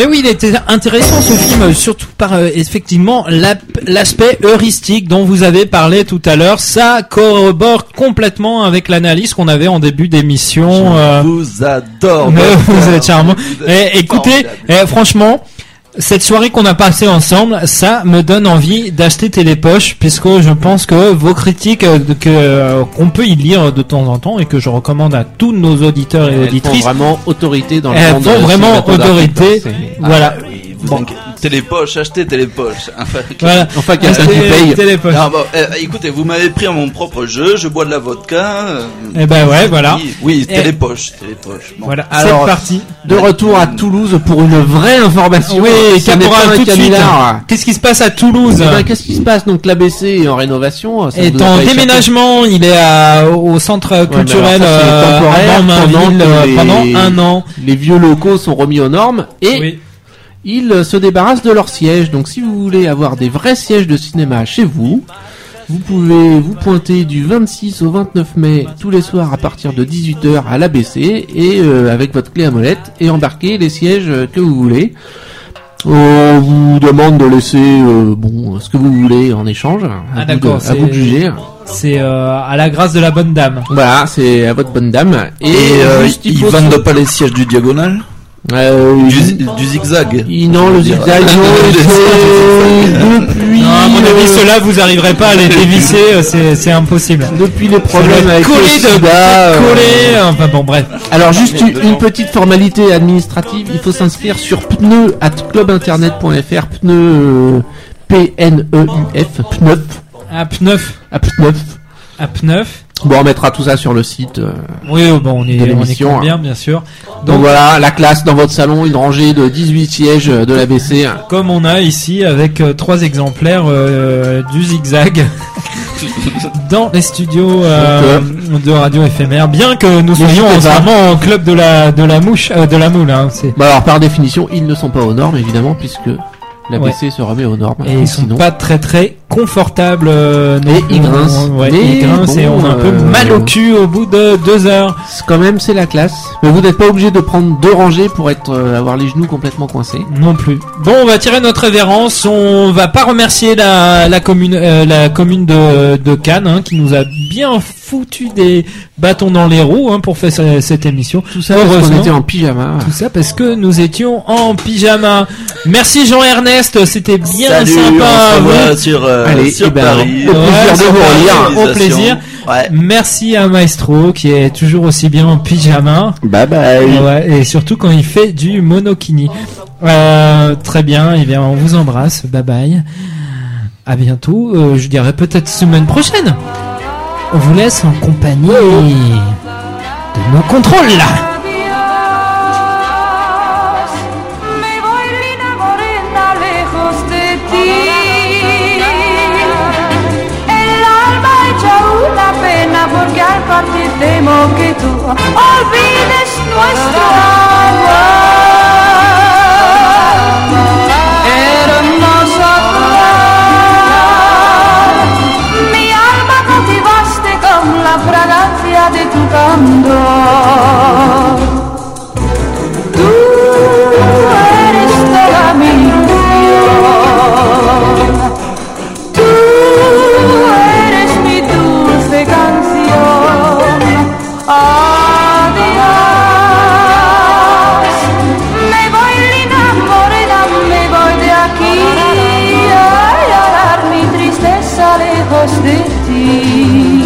Mais oui, il était intéressant ce film, surtout par euh, effectivement l'aspect heuristique dont vous avez parlé tout à l'heure. Ça corrobore complètement avec l'analyse qu'on avait en début d'émission. euh, vous adore. vous êtes charmant. Eh, écoutez, eh, franchement, cette soirée qu'on a passée ensemble, ça me donne envie d'acheter Télépoche, puisque je pense que vos critiques euh, que euh, qu'on peut y lire de temps en temps et que je recommande à tous nos auditeurs et Elles font auditrices. vraiment autorité dans le Elles monde font vraiment autorité. Voilà. Ah inquiétez- Télépoche, achetez télépoche. Enfin, Voilà. Enfin, quelqu'un qui paye. Télépoche. Non, bon, eh, écoutez, vous m'avez pris à mon propre jeu, je bois de la vodka. euh, Eh ben ouais, voilà. Oui, oui Eh. télépoche, télépoche. Bon. Voilà, Alors, c'est parti. De retour à Toulouse pour une vraie information. Oui, Caporal, tout de suite. Qu'est-ce qui se passe à Toulouse Eh ben, qu'est-ce qui se passe Donc l'ABC est en rénovation. ça est en déménagement, il est à, au centre Ouais, culturel alors ça, euh, pendant, euh, les- pendant un an. Les vieux locaux sont remis aux normes et Oui. Ils euh, se débarrassent de leurs sièges. Donc si vous voulez avoir des vrais sièges de cinéma chez vous, vous pouvez vous pointer du 26 au 29 mai tous les soirs à partir de 18h à l'ABC et euh, avec votre clé à molette et embarquer les sièges euh, que vous voulez. On vous demande de laisser euh, bon ce que vous voulez en échange. À Ah vous d'accord, de- à vous de juger. C'est euh, à la grâce de la bonne dame. Voilà, c'est à votre bonne dame. Et, euh, juste, il ils vendent pas les sièges du diagonal? Euh, du, du zigzag. non, le zigzag, non, depuis. Non, à mon avis, euh, ceux-là, vous arriverez pas à les dévisser, euh, c'est, impossible. Depuis les problèmes avec collé le de euh, coller, enfin bon, bref. Alors juste une, une petite formalité administrative, il faut s'inscrire sur pneu at clubinternet.fr, pneu euh, P-N-E-U-F, pneuf, À Pneuf. à pneuf. À Pneuf. Bon, on mettra tout ça sur le site. euh, Oui, oh, bon, on est, De on est combien, bien sûr. Donc, voilà, la classe dans votre salon, une rangée de 18 sièges de l'ABC. Comme on a ici avec euh, trois exemplaires euh, du zigzag. dans les studios euh, de Radio éphémère. Bien que nous soyons moment au club de la de la mouche, euh, de la moule. Hein, Bah alors par définition, ils ne sont pas aux normes évidemment puisque l'ABC se remet aux normes. et ils sont Sinon- pas très très confortables. euh, Et. Ouais, Mais ils grincent et on a un peu euh, mal au cul au bout de deux heures. Quand même, c'est la classe. Mais vous n'êtes pas obligé de prendre deux rangées pour être euh, avoir les genoux complètement coincés. Non plus. Bon, on va tirer notre révérence. On va pas remercier la, la commune, euh, la commune de, de Cannes, hein, qui nous a bien foutu des bâtons dans les roues hein, pour faire ce- cette émission. Tout ça parce qu'on était en pyjama. Tout ça parce que nous étions en pyjama. Merci Jean-Ernest, c'était bien Salut, sympa. on se à revoit vous. sur, euh, Allez, sur eh ben, Paris. au plaisir de sur vous la relire. Au plaisir. Ouais. Merci à Maestro qui est toujours aussi bien en pyjama. Bye bye. Ouais, et surtout quand il fait du monokini. Euh, très bien, et bien on vous embrasse. Bye bye. À bientôt. euh, je dirais peut-être semaine prochaine. On vous laisse en compagnie de nos contrôles. Temo que tú olvides nuestro amor. Hermoso tú, mi alma cautivaste con la fragancia de tu candor. lost in deep.